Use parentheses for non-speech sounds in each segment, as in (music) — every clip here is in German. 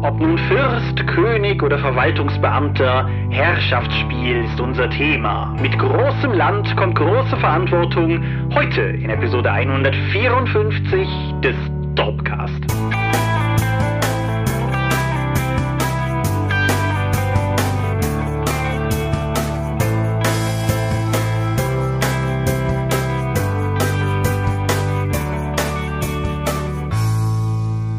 Ob nun Fürst, König oder Verwaltungsbeamter, Herrschaftsspiel ist unser Thema. Mit großem Land kommt große Verantwortung. Heute in Episode 154 des Dopcast.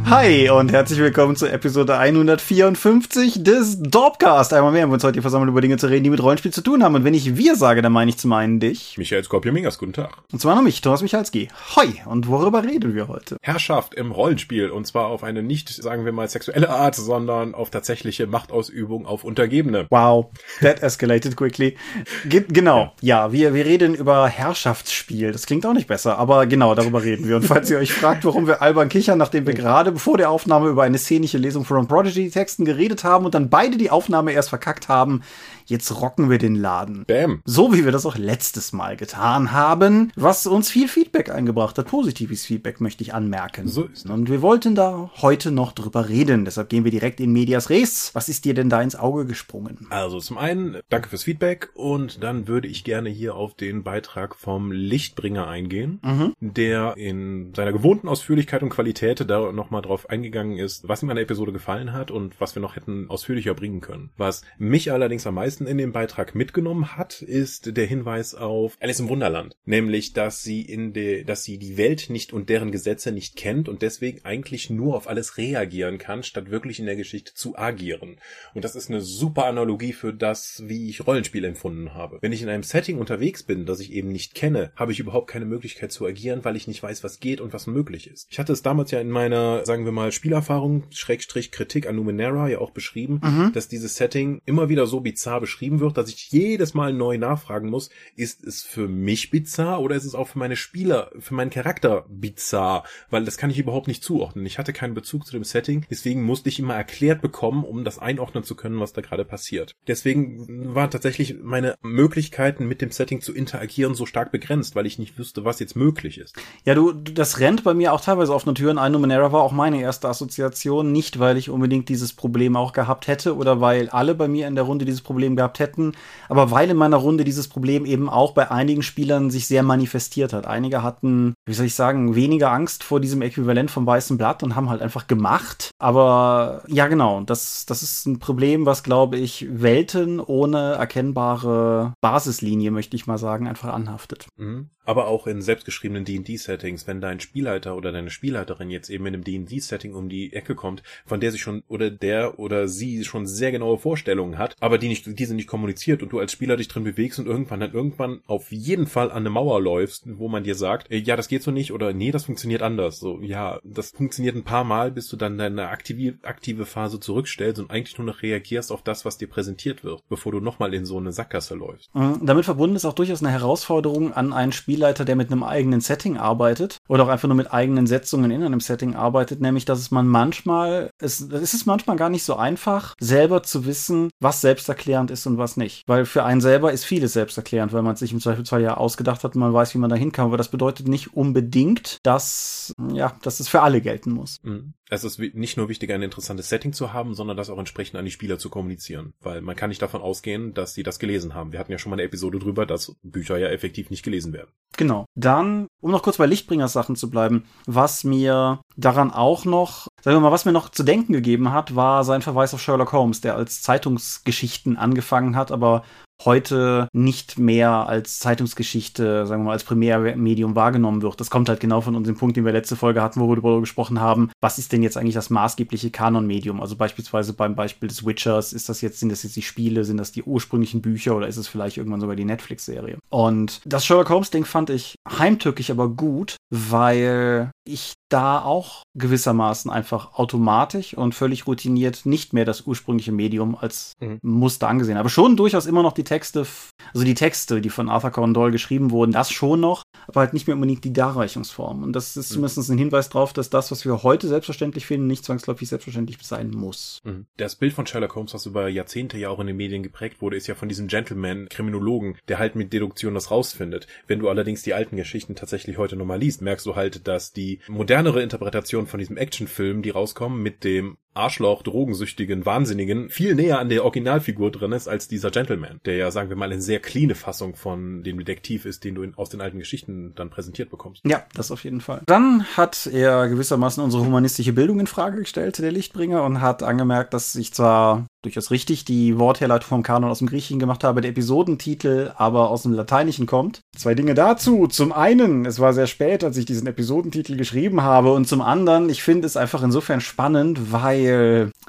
Hi und herzlich willkommen zur Episode 154 des Dorpcast. Einmal mehr haben wir uns heute hier versammelt, über Dinge zu reden, die mit Rollenspiel zu tun haben. Und wenn ich wir sage, dann meine ich zum einen dich. Michael Skorpio-Mingas, guten Tag. Und zwar noch mich, Thomas Michalski. Hoi, und worüber reden wir heute? Herrschaft im Rollenspiel. Und zwar auf eine nicht, sagen wir mal, sexuelle Art, sondern auf tatsächliche Machtausübung auf Untergebene. Wow, that escalated quickly. Ge genau, ja. ja, wir, wir reden über Herrschaftsspiel. Das klingt auch nicht besser, aber genau, darüber reden wir. Und falls ihr euch fragt, warum wir albern kichern, nachdem wir (laughs) gerade vor der Aufnahme über eine szenische Lesung von Prodigy Texten geredet haben und dann beide die Aufnahme erst verkackt haben, jetzt rocken wir den Laden. Bam. So wie wir das auch letztes Mal getan haben, was uns viel Feedback eingebracht hat. Positives Feedback möchte ich anmerken. So ist Und wir wollten da heute noch drüber reden. Deshalb gehen wir direkt in Medias Res. Was ist dir denn da ins Auge gesprungen? Also zum einen, danke fürs Feedback und dann würde ich gerne hier auf den Beitrag vom Lichtbringer eingehen, mhm. der in seiner gewohnten Ausführlichkeit und Qualität da nochmal drauf eingegangen ist, was ihm an der Episode gefallen hat und was wir noch hätten ausführlicher bringen können. Was mich allerdings am meisten in dem Beitrag mitgenommen hat, ist der Hinweis auf Alice im Wunderland. Nämlich, dass sie in der, dass sie die Welt nicht und deren Gesetze nicht kennt und deswegen eigentlich nur auf alles reagieren kann, statt wirklich in der Geschichte zu agieren. Und das ist eine super Analogie für das, wie ich Rollenspiel empfunden habe. Wenn ich in einem Setting unterwegs bin, das ich eben nicht kenne, habe ich überhaupt keine Möglichkeit zu agieren, weil ich nicht weiß, was geht und was möglich ist. Ich hatte es damals ja in meiner, sagen wir mal, Spielerfahrung, Schrägstrich Kritik an Numenera ja auch beschrieben, mhm. dass dieses Setting immer wieder so bizarr beschrieben wird, dass ich jedes Mal neu nachfragen muss, ist es für mich bizarr oder ist es auch für meine Spieler, für meinen Charakter bizarr? Weil das kann ich überhaupt nicht zuordnen. Ich hatte keinen Bezug zu dem Setting, deswegen musste ich immer erklärt bekommen, um das einordnen zu können, was da gerade passiert. Deswegen waren tatsächlich meine Möglichkeiten mit dem Setting zu interagieren so stark begrenzt, weil ich nicht wüsste, was jetzt möglich ist. Ja, du, das rennt bei mir auch teilweise offene Türen ein. Numenera war auch meine erste Assoziation, nicht weil ich unbedingt dieses Problem auch gehabt hätte oder weil alle bei mir in der Runde dieses Problem gehabt hätten, aber weil in meiner Runde dieses Problem eben auch bei einigen Spielern sich sehr manifestiert hat. Einige hatten, wie soll ich sagen, weniger Angst vor diesem Äquivalent vom weißen Blatt und haben halt einfach gemacht. Aber ja, genau, das, das ist ein Problem, was, glaube ich, Welten ohne erkennbare Basislinie, möchte ich mal sagen, einfach anhaftet. Mhm. Aber auch in selbstgeschriebenen D&D-Settings, wenn dein Spielleiter oder deine Spielleiterin jetzt eben in einem D&D-Setting um die Ecke kommt, von der sich schon oder der oder sie schon sehr genaue Vorstellungen hat, aber die nicht, diese nicht kommuniziert und du als Spieler dich drin bewegst und irgendwann dann irgendwann auf jeden Fall an eine Mauer läufst, wo man dir sagt, ja, das geht so nicht oder nee, das funktioniert anders. So, ja, das funktioniert ein paar Mal, bis du dann deine aktive, aktive Phase zurückstellst und eigentlich nur noch reagierst auf das, was dir präsentiert wird, bevor du nochmal in so eine Sackgasse läufst. Mhm. Damit verbunden ist auch durchaus eine Herausforderung an einen Spieler, Spielleiter, der mit einem eigenen Setting arbeitet oder auch einfach nur mit eigenen Setzungen in einem Setting arbeitet, nämlich dass es man manchmal, es, es ist manchmal gar nicht so einfach, selber zu wissen, was selbsterklärend ist und was nicht. Weil für einen selber ist vieles selbsterklärend, weil man sich im Zweifelsfall ja ausgedacht hat und man weiß, wie man da hinkam. Aber das bedeutet nicht unbedingt, dass, ja, dass es für alle gelten muss. Mhm es ist nicht nur wichtig, ein interessantes Setting zu haben, sondern das auch entsprechend an die Spieler zu kommunizieren. Weil man kann nicht davon ausgehen, dass sie das gelesen haben. Wir hatten ja schon mal eine Episode drüber, dass Bücher ja effektiv nicht gelesen werden. Genau. Dann, um noch kurz bei Lichtbringers Sachen zu bleiben, was mir daran auch noch, sagen wir mal, was mir noch zu denken gegeben hat, war sein Verweis auf Sherlock Holmes, der als Zeitungsgeschichten angefangen hat, aber heute nicht mehr als Zeitungsgeschichte, sagen wir mal, als Primärmedium wahrgenommen wird. Das kommt halt genau von unserem Punkt, den wir letzte Folge hatten, wo wir darüber gesprochen haben, was ist denn jetzt eigentlich das maßgebliche Kanonmedium? Also beispielsweise beim Beispiel des Witchers, ist das jetzt, sind das jetzt die Spiele, sind das die ursprünglichen Bücher oder ist es vielleicht irgendwann sogar die Netflix-Serie? Und das Sherlock Holmes-Ding fand ich heimtückisch, aber gut, weil ich da auch gewissermaßen einfach automatisch und völlig routiniert nicht mehr das ursprüngliche Medium als mhm. Muster angesehen. Aber schon durchaus immer noch die Texte, also die Texte, die von Arthur Conan Doyle geschrieben wurden, das schon noch, aber halt nicht mehr unbedingt die Darreichungsform. Und das ist mhm. zumindest ein Hinweis darauf, dass das, was wir heute selbstverständlich finden, nicht zwangsläufig selbstverständlich sein muss. Mhm. Das Bild von Sherlock Holmes, was über Jahrzehnte ja auch in den Medien geprägt wurde, ist ja von diesem Gentleman-Kriminologen, der halt mit Deduktion das rausfindet. Wenn du allerdings die alten Geschichten tatsächlich heute nochmal liest, merkst du halt, dass die modernere Interpretation von diesem Actionfilm, die rauskommen, mit dem Arschloch, drogensüchtigen Wahnsinnigen viel näher an der Originalfigur drin ist als dieser Gentleman, der ja, sagen wir mal, eine sehr cleane Fassung von dem Detektiv ist, den du in, aus den alten Geschichten dann präsentiert bekommst. Ja, das auf jeden Fall. Dann hat er gewissermaßen unsere humanistische Bildung in Frage gestellt, der Lichtbringer, und hat angemerkt, dass ich zwar durchaus richtig die Wortherleitung vom Kanon aus dem Griechischen gemacht habe, der Episodentitel aber aus dem Lateinischen kommt. Zwei Dinge dazu. Zum einen, es war sehr spät, als ich diesen Episodentitel geschrieben habe, und zum anderen, ich finde es einfach insofern spannend, weil,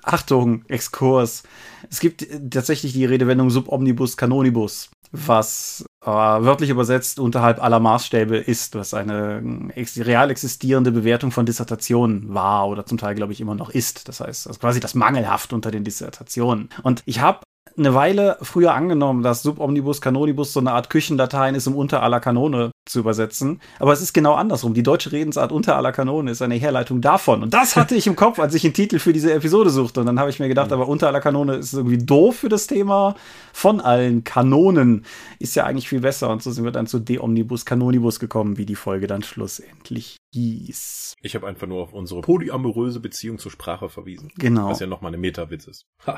Achtung, Exkurs, es gibt tatsächlich die Redewendung Subomnibus Canonibus was äh, wörtlich übersetzt unterhalb aller Maßstäbe ist, was eine ex real existierende Bewertung von Dissertationen war oder zum Teil, glaube ich, immer noch ist. Das heißt, also quasi das Mangelhaft unter den Dissertationen. Und ich habe eine Weile früher angenommen, dass Subomnibus Canonibus so eine Art Küchendateien ist, um unter aller Kanone zu übersetzen. Aber es ist genau andersrum. Die deutsche Redensart unter aller Kanone ist eine Herleitung davon. Und das hatte ich im Kopf, als ich einen Titel für diese Episode suchte. Und dann habe ich mir gedacht, mhm. aber unter aller Kanone ist irgendwie doof für das Thema. Von allen Kanonen ist ja eigentlich viel besser. Und so sind wir dann zu De Omnibus Canonibus gekommen, wie die Folge dann schlussendlich hieß. Ich habe einfach nur auf unsere polyamoröse Beziehung zur Sprache verwiesen. Genau. Was ja nochmal eine Metawitz ist. (laughs)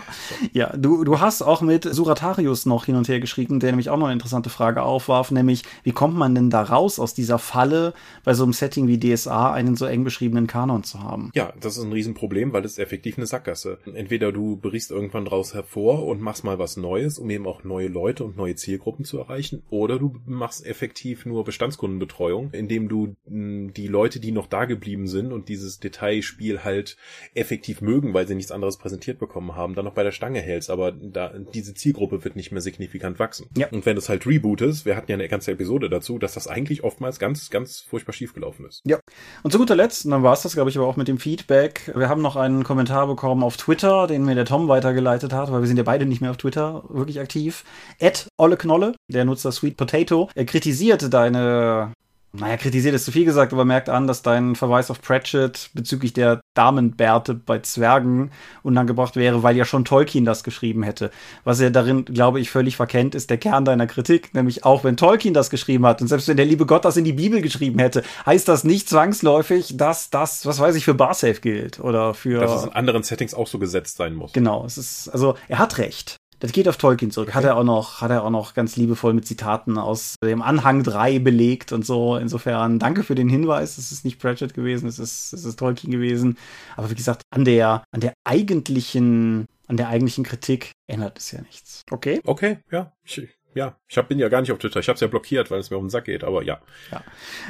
(laughs) ja, du, du hast auch mit Suratarius noch hin und her geschrieben, der nämlich auch noch eine interessante Frage aufwarf, nämlich, wie kommt man denn da raus aus dieser Falle, bei so einem Setting wie DSA einen so eng beschriebenen Kanon zu haben? Ja, das ist ein Riesenproblem, weil das ist effektiv eine Sackgasse. Entweder du berichst irgendwann draus hervor und machst mal was Neues, um eben auch neue Leute und neue Zielgruppen zu erreichen, oder du machst effektiv nur Bestandskundenbetreuung, indem du die Leute, die noch da geblieben sind und dieses Detailspiel halt effektiv mögen, weil sie nichts anderes präsentiert bekommen haben, dann noch bei der Stange hältst. Aber da, diese Zielgruppe wird nicht mehr signifikant wachsen. Ja. Und wenn du es halt rebootest, wir hatten ja eine ganze Episode dazu, dass das eigentlich oftmals ganz, ganz furchtbar schief gelaufen ist. Ja. Und zu guter Letzt, und dann war es das, glaube ich, aber auch mit dem Feedback. Wir haben noch einen Kommentar bekommen auf Twitter, den mir der Tom weitergeleitet hat, weil wir sind ja beide nicht mehr auf Twitter wirklich aktiv. Ed Olle Knolle, der Nutzer Sweet Potato, er kritisiert deine naja, kritisiert ist zu viel gesagt, aber merkt an, dass dein Verweis auf Pratchett bezüglich der Damenbärte bei Zwergen unangebracht wäre, weil ja schon Tolkien das geschrieben hätte. Was er darin, glaube ich, völlig verkennt, ist der Kern deiner Kritik. Nämlich auch wenn Tolkien das geschrieben hat und selbst wenn der liebe Gott das in die Bibel geschrieben hätte, heißt das nicht zwangsläufig, dass das, was weiß ich, für Barsafe gilt oder für. Dass es in anderen Settings auch so gesetzt sein muss. Genau, es ist, also er hat recht. Das geht auf Tolkien zurück. Okay. Hat er auch noch, hat er auch noch ganz liebevoll mit Zitaten aus dem Anhang 3 belegt und so. Insofern danke für den Hinweis. Es ist nicht Pratchett gewesen, es ist, es ist Tolkien gewesen. Aber wie gesagt, an der, an der eigentlichen, an der eigentlichen Kritik ändert es ja nichts. Okay? Okay, ja. Ich, ja, ich hab, bin ja gar nicht auf Twitter. Ich habe es ja blockiert, weil es mir um den Sack geht, aber ja. ja.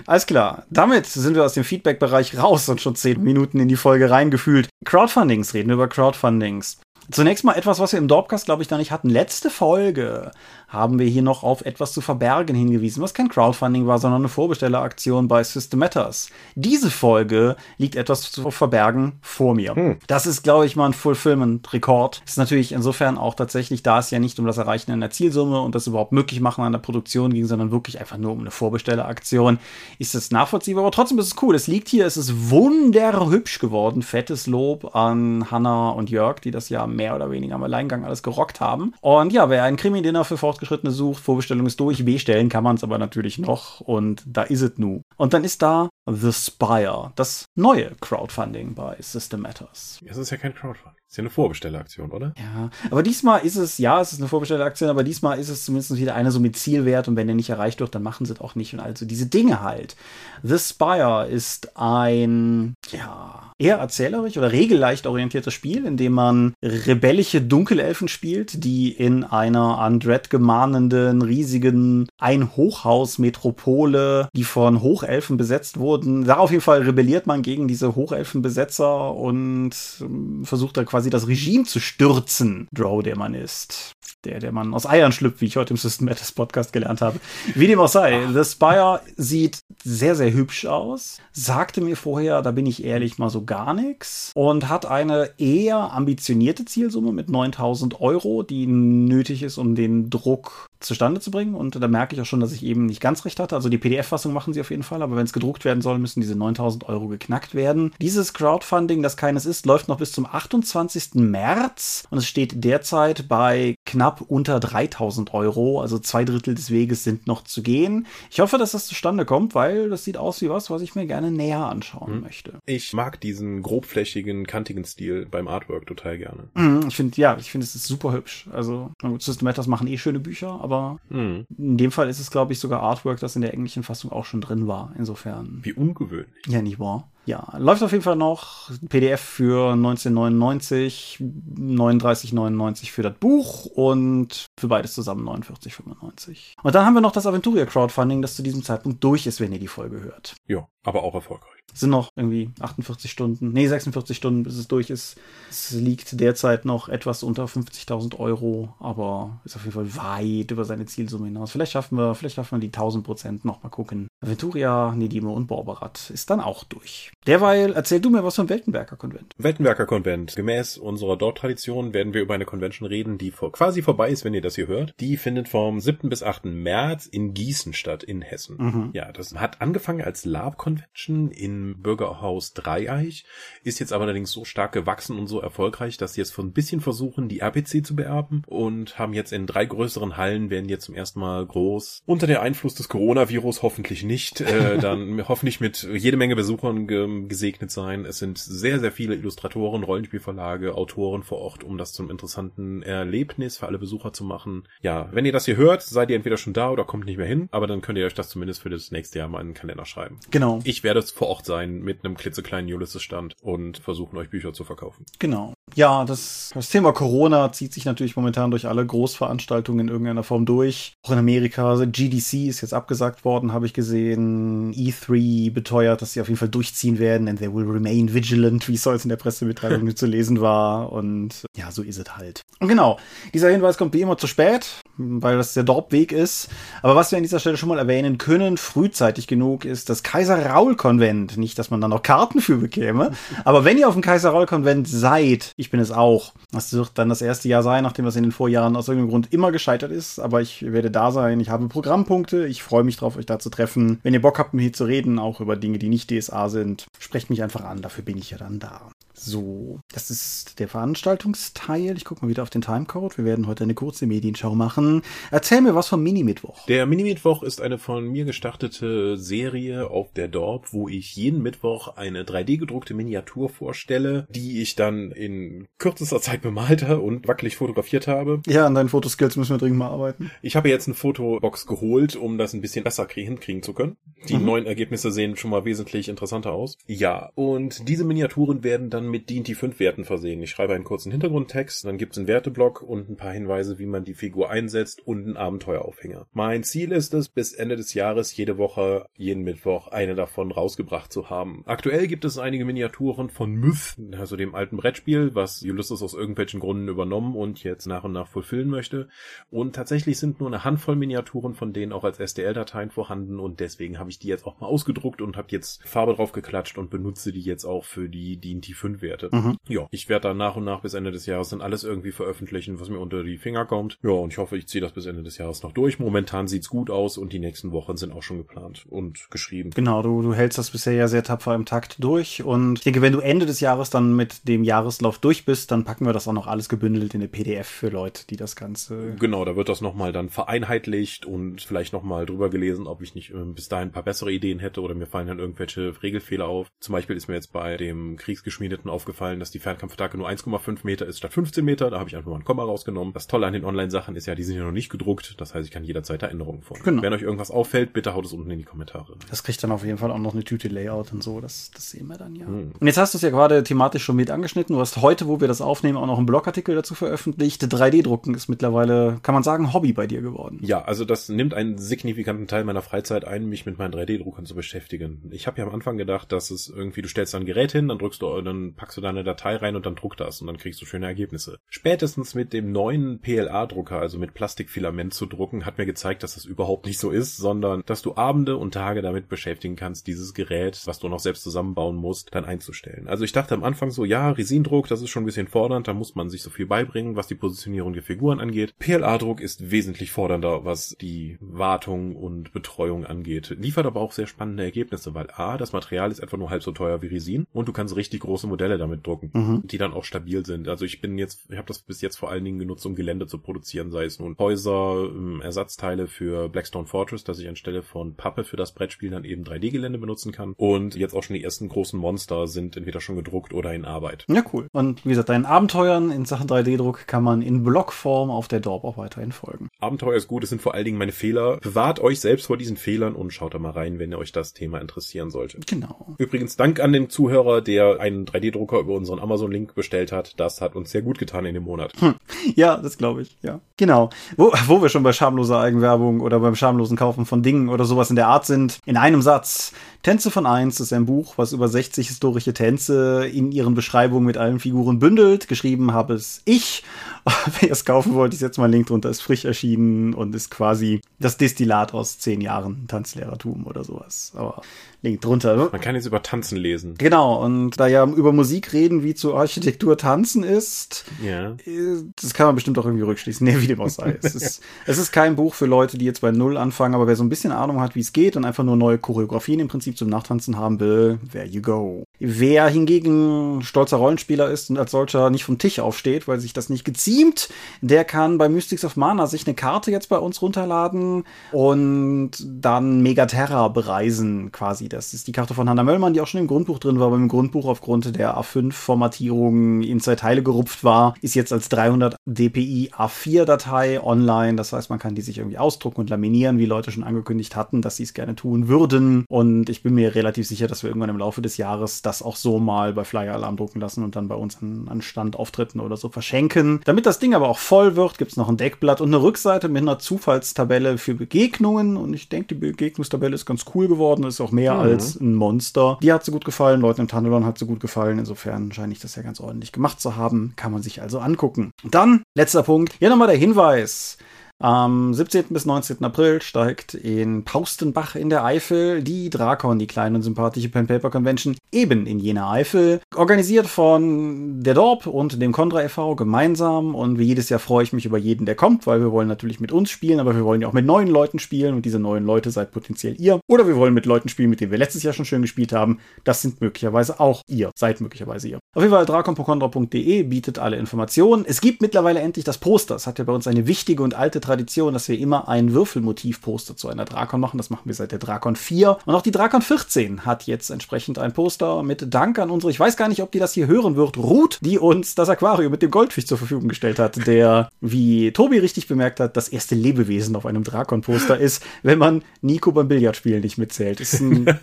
Alles klar. Damit sind wir aus dem Feedback-Bereich raus und schon zehn Minuten in die Folge reingefühlt. Crowdfundings, reden wir über Crowdfundings. Zunächst mal etwas, was wir im Dorpcast, glaube ich, da nicht hatten. Letzte Folge haben wir hier noch auf etwas zu verbergen hingewiesen, was kein Crowdfunding war, sondern eine Vorbestelleraktion bei System Matters. Diese Folge liegt etwas zu verbergen vor mir. Hm. Das ist, glaube ich, mal ein Fulfillment-Rekord. Ist natürlich insofern auch tatsächlich, da es ja nicht um das Erreichen einer Zielsumme und das überhaupt möglich machen an der Produktion ging, sondern wirklich einfach nur um eine Vorbestelleraktion, ist es nachvollziehbar. Aber trotzdem ist es cool. Es liegt hier, es ist wunderhübsch geworden. Fettes Lob an Hannah und Jörg, die das ja mehr oder weniger am Alleingang alles gerockt haben. Und ja, wer ein Krimi-Dinner für fortgeschrittene Fortgeschrittene sucht, Vorbestellung ist durch, bestellen kann man es aber natürlich noch und da ist es nu. Und dann ist da The Spire, das neue Crowdfunding bei System Matters. Es ist ja kein Crowdfunding. Ist ja eine Vorbestelleraktion, oder? Ja, aber diesmal ist es, ja, es ist eine Vorbestelleraktion, aber diesmal ist es zumindest wieder eine so mit Zielwert und wenn der nicht erreicht wird, dann machen sie es auch nicht und also diese Dinge halt. The Spire ist ein, ja, eher erzählerisch oder regelleicht orientiertes Spiel, in dem man rebellische Dunkelelfen spielt, die in einer an Dread gemahnenden, riesigen Ein-Hochhaus-Metropole, die von Hochelfen besetzt wurden. Da auf jeden Fall rebelliert man gegen diese Hochelfenbesetzer und ähm, versucht da quasi quasi das Regime zu stürzen, Drow, der man ist. Der, der man aus Eiern schlüpft, wie ich heute im System Matters Podcast gelernt habe. Wie dem auch sei, The Spire sieht sehr, sehr hübsch aus. Sagte mir vorher, da bin ich ehrlich, mal so gar nichts. Und hat eine eher ambitionierte Zielsumme mit 9000 Euro, die nötig ist, um den Druck zustande zu bringen. Und da merke ich auch schon, dass ich eben nicht ganz recht hatte. Also die PDF-Fassung machen sie auf jeden Fall, aber wenn es gedruckt werden soll, müssen diese 9000 Euro geknackt werden. Dieses Crowdfunding, das keines ist, läuft noch bis zum 28. März und es steht derzeit bei knapp unter 3000 Euro. Also zwei Drittel des Weges sind noch zu gehen. Ich hoffe, dass das zustande kommt, weil das sieht aus wie was, was ich mir gerne näher anschauen hm. möchte. Ich mag diesen grobflächigen, kantigen Stil beim Artwork total gerne. Mhm, ich finde, ja, ich finde, es ist super hübsch. Also, System Matters machen eh schöne Bücher, aber mhm. in dem Fall ist es, glaube ich, sogar Artwork, das in der englischen Fassung auch schon drin war. Insofern. Wie ungewöhnlich. Ja, nicht wahr? Ja, läuft auf jeden Fall noch. PDF für 1999, 39,99 für das Buch und für beides zusammen 49,95. Und dann haben wir noch das Aventuria Crowdfunding, das zu diesem Zeitpunkt durch ist, wenn ihr die Folge hört. Ja, aber auch erfolgreich. Es sind noch irgendwie 48 Stunden, nee, 46 Stunden, bis es durch ist. Es liegt derzeit noch etwas unter 50.000 Euro, aber ist auf jeden Fall weit über seine Zielsumme hinaus. Vielleicht schaffen wir, vielleicht schaffen wir die 1000 Prozent noch mal gucken. Aventuria, Nedimo und Borberat ist dann auch durch. Derweil erzähl du mir was vom Weltenwerker-Konvent. Weltenwerker-Konvent. Gemäß unserer Dort-Tradition werden wir über eine Convention reden, die vor, quasi vorbei ist, wenn ihr das hier hört. Die findet vom 7. bis 8. März in Gießen statt, in Hessen. Mhm. Ja, das hat angefangen als Lab-Convention in Bürgerhaus Dreieich, ist jetzt aber allerdings so stark gewachsen und so erfolgreich, dass sie jetzt von ein bisschen versuchen, die RPC zu beerben und haben jetzt in drei größeren Hallen, werden jetzt zum ersten Mal groß. Unter der Einfluss des Coronavirus hoffentlich nicht, äh, (laughs) dann hoffentlich mit jede Menge Besuchern gesegnet sein. Es sind sehr, sehr viele Illustratoren, Rollenspielverlage, Autoren vor Ort, um das zum interessanten Erlebnis für alle Besucher zu machen. Ja, wenn ihr das hier hört, seid ihr entweder schon da oder kommt nicht mehr hin, aber dann könnt ihr euch das zumindest für das nächste Jahr mal in den Kalender schreiben. Genau. Ich werde vor Ort sein mit einem klitzekleinen Ulysses-Stand und versuchen euch Bücher zu verkaufen. Genau. Ja, das, das Thema Corona zieht sich natürlich momentan durch alle Großveranstaltungen in irgendeiner Form durch. Auch in Amerika, GDC ist jetzt abgesagt worden, habe ich gesehen. E3 beteuert, dass sie auf jeden Fall durchziehen werden and they will remain vigilant, wie es in der Pressemitteilung (laughs) zu lesen war. Und ja, so ist es halt. Und genau, dieser Hinweis kommt wie immer zu spät, weil das der Dorpweg ist. Aber was wir an dieser Stelle schon mal erwähnen können, frühzeitig genug, ist das Kaiser-Raul-Konvent. Nicht, dass man da noch Karten für bekäme, aber wenn ihr auf dem Kaiser-Raul-Konvent seid, ich bin es auch. Das wird dann das erste Jahr sein, nachdem das in den Vorjahren aus irgendeinem Grund immer gescheitert ist. Aber ich werde da sein. Ich habe Programmpunkte. Ich freue mich drauf, euch da zu treffen. Wenn ihr Bock habt, mit mir zu reden, auch über Dinge, die nicht DSA sind, sprecht mich einfach an. Dafür bin ich ja dann da. So, das ist der Veranstaltungsteil. Ich gucke mal wieder auf den Timecode. Wir werden heute eine kurze Medienschau machen. Erzähl mir was vom Mini-Mittwoch. Der Mini-Mittwoch ist eine von mir gestartete Serie auf der Dorp, wo ich jeden Mittwoch eine 3D-gedruckte Miniatur vorstelle, die ich dann in kürzester Zeit bemalt und wackelig fotografiert habe. Ja, an deinen Fotoskills müssen wir dringend mal arbeiten. Ich habe jetzt eine Fotobox geholt, um das ein bisschen besser hinkriegen zu können. Die mhm. neuen Ergebnisse sehen schon mal wesentlich interessanter aus. Ja, und diese Miniaturen werden dann mit D&T 5 Werten versehen. Ich schreibe einen kurzen Hintergrundtext, dann gibt es einen Werteblock und ein paar Hinweise, wie man die Figur einsetzt und einen Abenteueraufhänger. Mein Ziel ist es, bis Ende des Jahres jede Woche, jeden Mittwoch eine davon rausgebracht zu haben. Aktuell gibt es einige Miniaturen von Myth, also dem alten Brettspiel, was Ulysses aus irgendwelchen Gründen übernommen und jetzt nach und nach fulfillen möchte. Und tatsächlich sind nur eine Handvoll Miniaturen von denen auch als STL-Dateien vorhanden und deswegen habe ich die jetzt auch mal ausgedruckt und habe jetzt Farbe drauf geklatscht und benutze die jetzt auch für die D&T 5 Werte. Mhm. Ja, ich werde dann nach und nach bis Ende des Jahres dann alles irgendwie veröffentlichen, was mir unter die Finger kommt. Ja, und ich hoffe, ich ziehe das bis Ende des Jahres noch durch. Momentan sieht's gut aus und die nächsten Wochen sind auch schon geplant und geschrieben. Genau, du, du hältst das bisher ja sehr tapfer im Takt durch und ich denke, wenn du Ende des Jahres dann mit dem Jahreslauf durch bist, dann packen wir das auch noch alles gebündelt in eine PDF für Leute, die das Ganze... Genau, da wird das nochmal dann vereinheitlicht und vielleicht nochmal drüber gelesen, ob ich nicht äh, bis dahin ein paar bessere Ideen hätte oder mir fallen dann irgendwelche Regelfehler auf. Zum Beispiel ist mir jetzt bei dem Kriegsgeschmiedeten aufgefallen, dass die Fernkampfstärke nur 1,5 Meter ist statt 15 Meter. Da habe ich einfach mal ein Komma rausgenommen. Das Tolle an den Online-Sachen ist ja, die sind ja noch nicht gedruckt. Das heißt, ich kann jederzeit da Änderungen vornehmen. Genau. Wenn euch irgendwas auffällt, bitte haut es unten in die Kommentare. Das kriegt dann auf jeden Fall auch noch eine Tüte Layout und so. Das, das sehen wir dann ja. Hm. Und jetzt hast du es ja gerade thematisch schon mit angeschnitten. Du hast heute, wo wir das aufnehmen, auch noch einen Blogartikel dazu veröffentlicht. 3D-Drucken ist mittlerweile, kann man sagen, Hobby bei dir geworden. Ja, also das nimmt einen signifikanten Teil meiner Freizeit ein, mich mit meinen 3D-Druckern zu beschäftigen. Ich habe ja am Anfang gedacht, dass es irgendwie, du stellst da ein Gerät hin, dann drückst du, dann packst du da eine Datei rein und dann druck das und dann kriegst du schöne Ergebnisse. Spätestens mit dem neuen PLA-Drucker, also mit Plastikfilament zu drucken, hat mir gezeigt, dass das überhaupt nicht so ist, sondern dass du Abende und Tage damit beschäftigen kannst, dieses Gerät, was du noch selbst zusammenbauen musst, dann einzustellen. Also ich dachte am Anfang so, ja, Resindruck, das ist schon ein bisschen fordernd, da muss man sich so viel beibringen, was die Positionierung der Figuren angeht. PLA-Druck ist wesentlich fordernder, was die Wartung und Betreuung angeht. Liefert aber auch sehr spannende Ergebnisse, weil A, das Material ist etwa nur halb so teuer wie Resin und du kannst richtig große Modelle damit drucken, mhm. die dann auch stabil sind. Also ich bin jetzt, ich habe das bis jetzt vor allen Dingen genutzt, um Gelände zu produzieren, sei es nun Häuser, ähm, Ersatzteile für Blackstone Fortress, dass ich anstelle von Pappe für das Brettspiel dann eben 3D-Gelände benutzen kann. Und jetzt auch schon die ersten großen Monster sind entweder schon gedruckt oder in Arbeit. Ja, cool. Und wie gesagt, deinen Abenteuern in Sachen 3D-Druck kann man in Blockform auf der Dorp auch weiterhin folgen. Abenteuer ist gut, es sind vor allen Dingen meine Fehler. Bewahrt euch selbst vor diesen Fehlern und schaut da mal rein, wenn ihr euch das Thema interessieren sollte. Genau. Übrigens Dank an den Zuhörer, der einen 3D-Drucker über unseren Amazon-Link bestellt hat. Das hat uns sehr gut getan in dem Monat. Hm. Ja, das glaube ich, ja. Genau. Wo, wo wir schon bei schamloser Eigenwerbung oder beim schamlosen Kaufen von Dingen oder sowas in der Art sind, in einem Satz. Tänze von eins ist ein Buch, was über 60 historische Tänze in ihren Beschreibungen mit allen Figuren bündelt. Geschrieben habe es ich. (laughs) Wer es kaufen wollte, ich setze mal einen Link drunter, ist frisch erschienen und ist quasi das Destillat aus zehn Jahren Tanzlehrertum oder sowas. Aber Link drunter. Man kann jetzt über Tanzen lesen. Genau, und da ja über Musik reden, wie zu Architektur Tanzen ist, ja. Äh, das kann man bestimmt auch irgendwie rückschließen. (laughs) Nee, wie dem auch sei. es, ist, es ist kein Buch für Leute, die jetzt bei Null anfangen, aber wer so ein bisschen Ahnung hat, wie es geht und einfach nur neue Choreografien im Prinzip zum Nachtanzen haben will, there you go. Wer hingegen stolzer Rollenspieler ist und als solcher nicht vom Tisch aufsteht, weil sich das nicht geziemt, der kann bei Mystics of Mana sich eine Karte jetzt bei uns runterladen und dann Megaterra bereisen quasi das ist die Karte von Hanna Möllmann, die auch schon im Grundbuch drin war, aber im Grundbuch aufgrund der A5-Formatierung in zwei Teile gerupft war, ist jetzt als 300 dpi A4-Datei online. Das heißt, man kann die sich irgendwie ausdrucken und laminieren, wie Leute schon angekündigt hatten, dass sie es gerne tun würden. Und ich bin mir relativ sicher, dass wir irgendwann im Laufe des Jahres das auch so mal bei Flyer Alarm drucken lassen und dann bei uns an, an Standauftritten oder so verschenken. Damit das Ding aber auch voll wird, gibt es noch ein Deckblatt und eine Rückseite mit einer Zufallstabelle für Begegnungen. Und ich denke, die Begegnungstabelle ist ganz cool geworden. Ist auch mehr mhm als ein Monster. Die hat so gut gefallen, Leuten im Tunnelon hat so gut gefallen. Insofern scheine ich das ja ganz ordentlich gemacht zu haben. Kann man sich also angucken. dann, letzter Punkt. Hier nochmal der Hinweis. Am 17. bis 19. April steigt in Paustenbach in der Eifel die Drakon, die kleine und sympathische Pen Paper Convention, eben in jener Eifel. Organisiert von der Dorp und dem Condra e.V. gemeinsam. Und wie jedes Jahr freue ich mich über jeden, der kommt, weil wir wollen natürlich mit uns spielen, aber wir wollen ja auch mit neuen Leuten spielen. Und diese neuen Leute seid potenziell ihr. Oder wir wollen mit Leuten spielen, mit denen wir letztes Jahr schon schön gespielt haben. Das sind möglicherweise auch ihr. Seid möglicherweise ihr. Auf jeden Fall drakon.condra.de bietet alle Informationen. Es gibt mittlerweile endlich das Poster. Es hat ja bei uns eine wichtige und alte Tradition, dass wir immer ein Würfelmotiv-Poster zu einer Drakon machen. Das machen wir seit der Drakon 4. Und auch die Drakon 14 hat jetzt entsprechend ein Poster mit Dank an unsere, ich weiß gar nicht, ob die das hier hören wird, Ruth, die uns das Aquarium mit dem Goldfisch zur Verfügung gestellt hat, der, wie Tobi richtig bemerkt hat, das erste Lebewesen auf einem Drakon-Poster ist, wenn man Nico beim Billardspielen nicht mitzählt. Ist ein (laughs)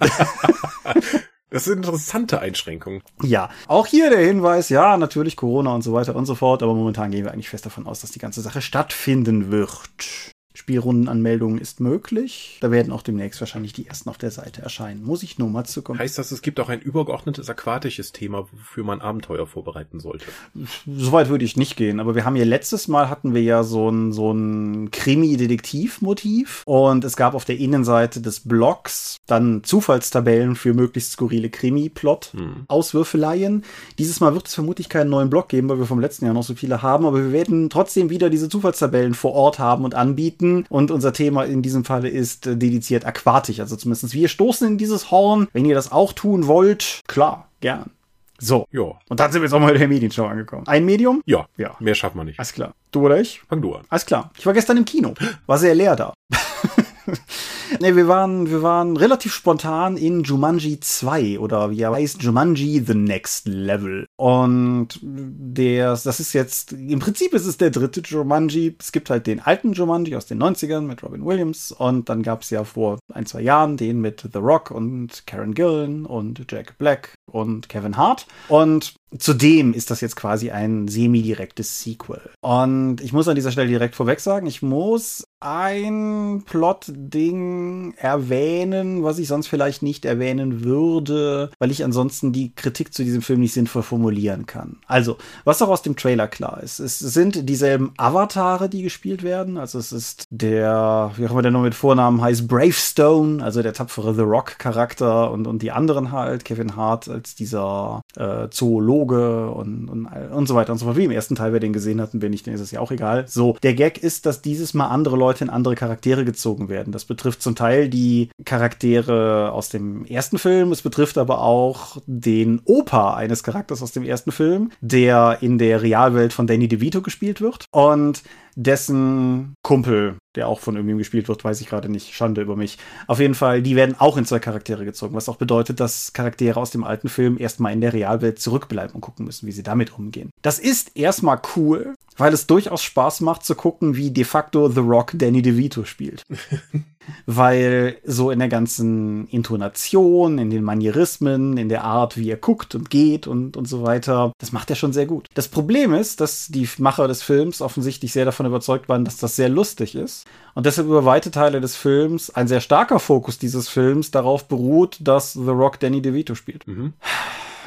(laughs) Das sind interessante Einschränkungen. Ja, auch hier der Hinweis, ja, natürlich Corona und so weiter und so fort, aber momentan gehen wir eigentlich fest davon aus, dass die ganze Sache stattfinden wird. Spielrundenanmeldungen ist möglich. Da werden auch demnächst wahrscheinlich die ersten auf der Seite erscheinen. Muss ich nur mal zukommen. Heißt das, es gibt auch ein übergeordnetes aquatisches Thema, wofür man Abenteuer vorbereiten sollte? Soweit würde ich nicht gehen, aber wir haben ja letztes Mal hatten wir ja so ein, so ein Krimi-Detektiv-Motiv und es gab auf der Innenseite des Blogs dann Zufallstabellen für möglichst skurrile Krimi-Plot-Auswürfeleien. Hm. Dieses Mal wird es vermutlich keinen neuen Blog geben, weil wir vom letzten Jahr noch so viele haben, aber wir werden trotzdem wieder diese Zufallstabellen vor Ort haben und anbieten Gebieten. Und unser Thema in diesem Falle ist äh, dediziert aquatisch. Also zumindest wir stoßen in dieses Horn. Wenn ihr das auch tun wollt, klar, gern. So. Ja. Und dann sind wir jetzt auch mal in der Medienshow angekommen. Ein Medium? Ja. Ja. Mehr schafft man nicht. Alles klar. Du oder ich? Fang du an. Alles klar. Ich war gestern im Kino. War sehr leer da. (laughs) nee, wir waren, wir waren relativ spontan in Jumanji 2 oder wie er heißt, Jumanji The Next Level. Und der, das ist jetzt, im Prinzip ist es der dritte Jumanji. Es gibt halt den alten Jumanji aus den 90ern mit Robin Williams und dann gab es ja vor ein, zwei Jahren den mit The Rock und Karen Gillan und Jack Black und Kevin Hart. Und Zudem ist das jetzt quasi ein semi-direktes Sequel. Und ich muss an dieser Stelle direkt vorweg sagen, ich muss ein Plot-Ding erwähnen, was ich sonst vielleicht nicht erwähnen würde, weil ich ansonsten die Kritik zu diesem Film nicht sinnvoll formulieren kann. Also, was auch aus dem Trailer klar ist, es sind dieselben Avatare, die gespielt werden. Also es ist der, wie auch immer der noch mit Vornamen heißt, Bravestone, also der tapfere The Rock-Charakter und, und die anderen halt, Kevin Hart als dieser äh, Zoologe und, und, und so weiter und so fort. Wie im ersten Teil, wer den gesehen hat, wenn nicht, dann ist es ja auch egal. So, der Gag ist, dass dieses Mal andere Leute in andere Charaktere gezogen werden. Das betrifft zum Teil die Charaktere aus dem ersten Film, es betrifft aber auch den Opa eines Charakters aus dem ersten Film, der in der Realwelt von Danny DeVito gespielt wird. Und dessen Kumpel, der auch von irgendwem gespielt wird, weiß ich gerade nicht. Schande über mich. Auf jeden Fall, die werden auch in zwei Charaktere gezogen, was auch bedeutet, dass Charaktere aus dem alten Film erstmal in der Realwelt zurückbleiben und gucken müssen, wie sie damit umgehen. Das ist erstmal cool, weil es durchaus Spaß macht zu gucken, wie de facto The Rock Danny DeVito spielt. (laughs) weil so in der ganzen Intonation, in den Manierismen, in der Art, wie er guckt und geht und, und so weiter, das macht er schon sehr gut. Das Problem ist, dass die Macher des Films offensichtlich sehr davon überzeugt waren, dass das sehr lustig ist und deshalb über weite Teile des Films ein sehr starker Fokus dieses Films darauf beruht, dass The Rock Danny DeVito spielt. Mhm.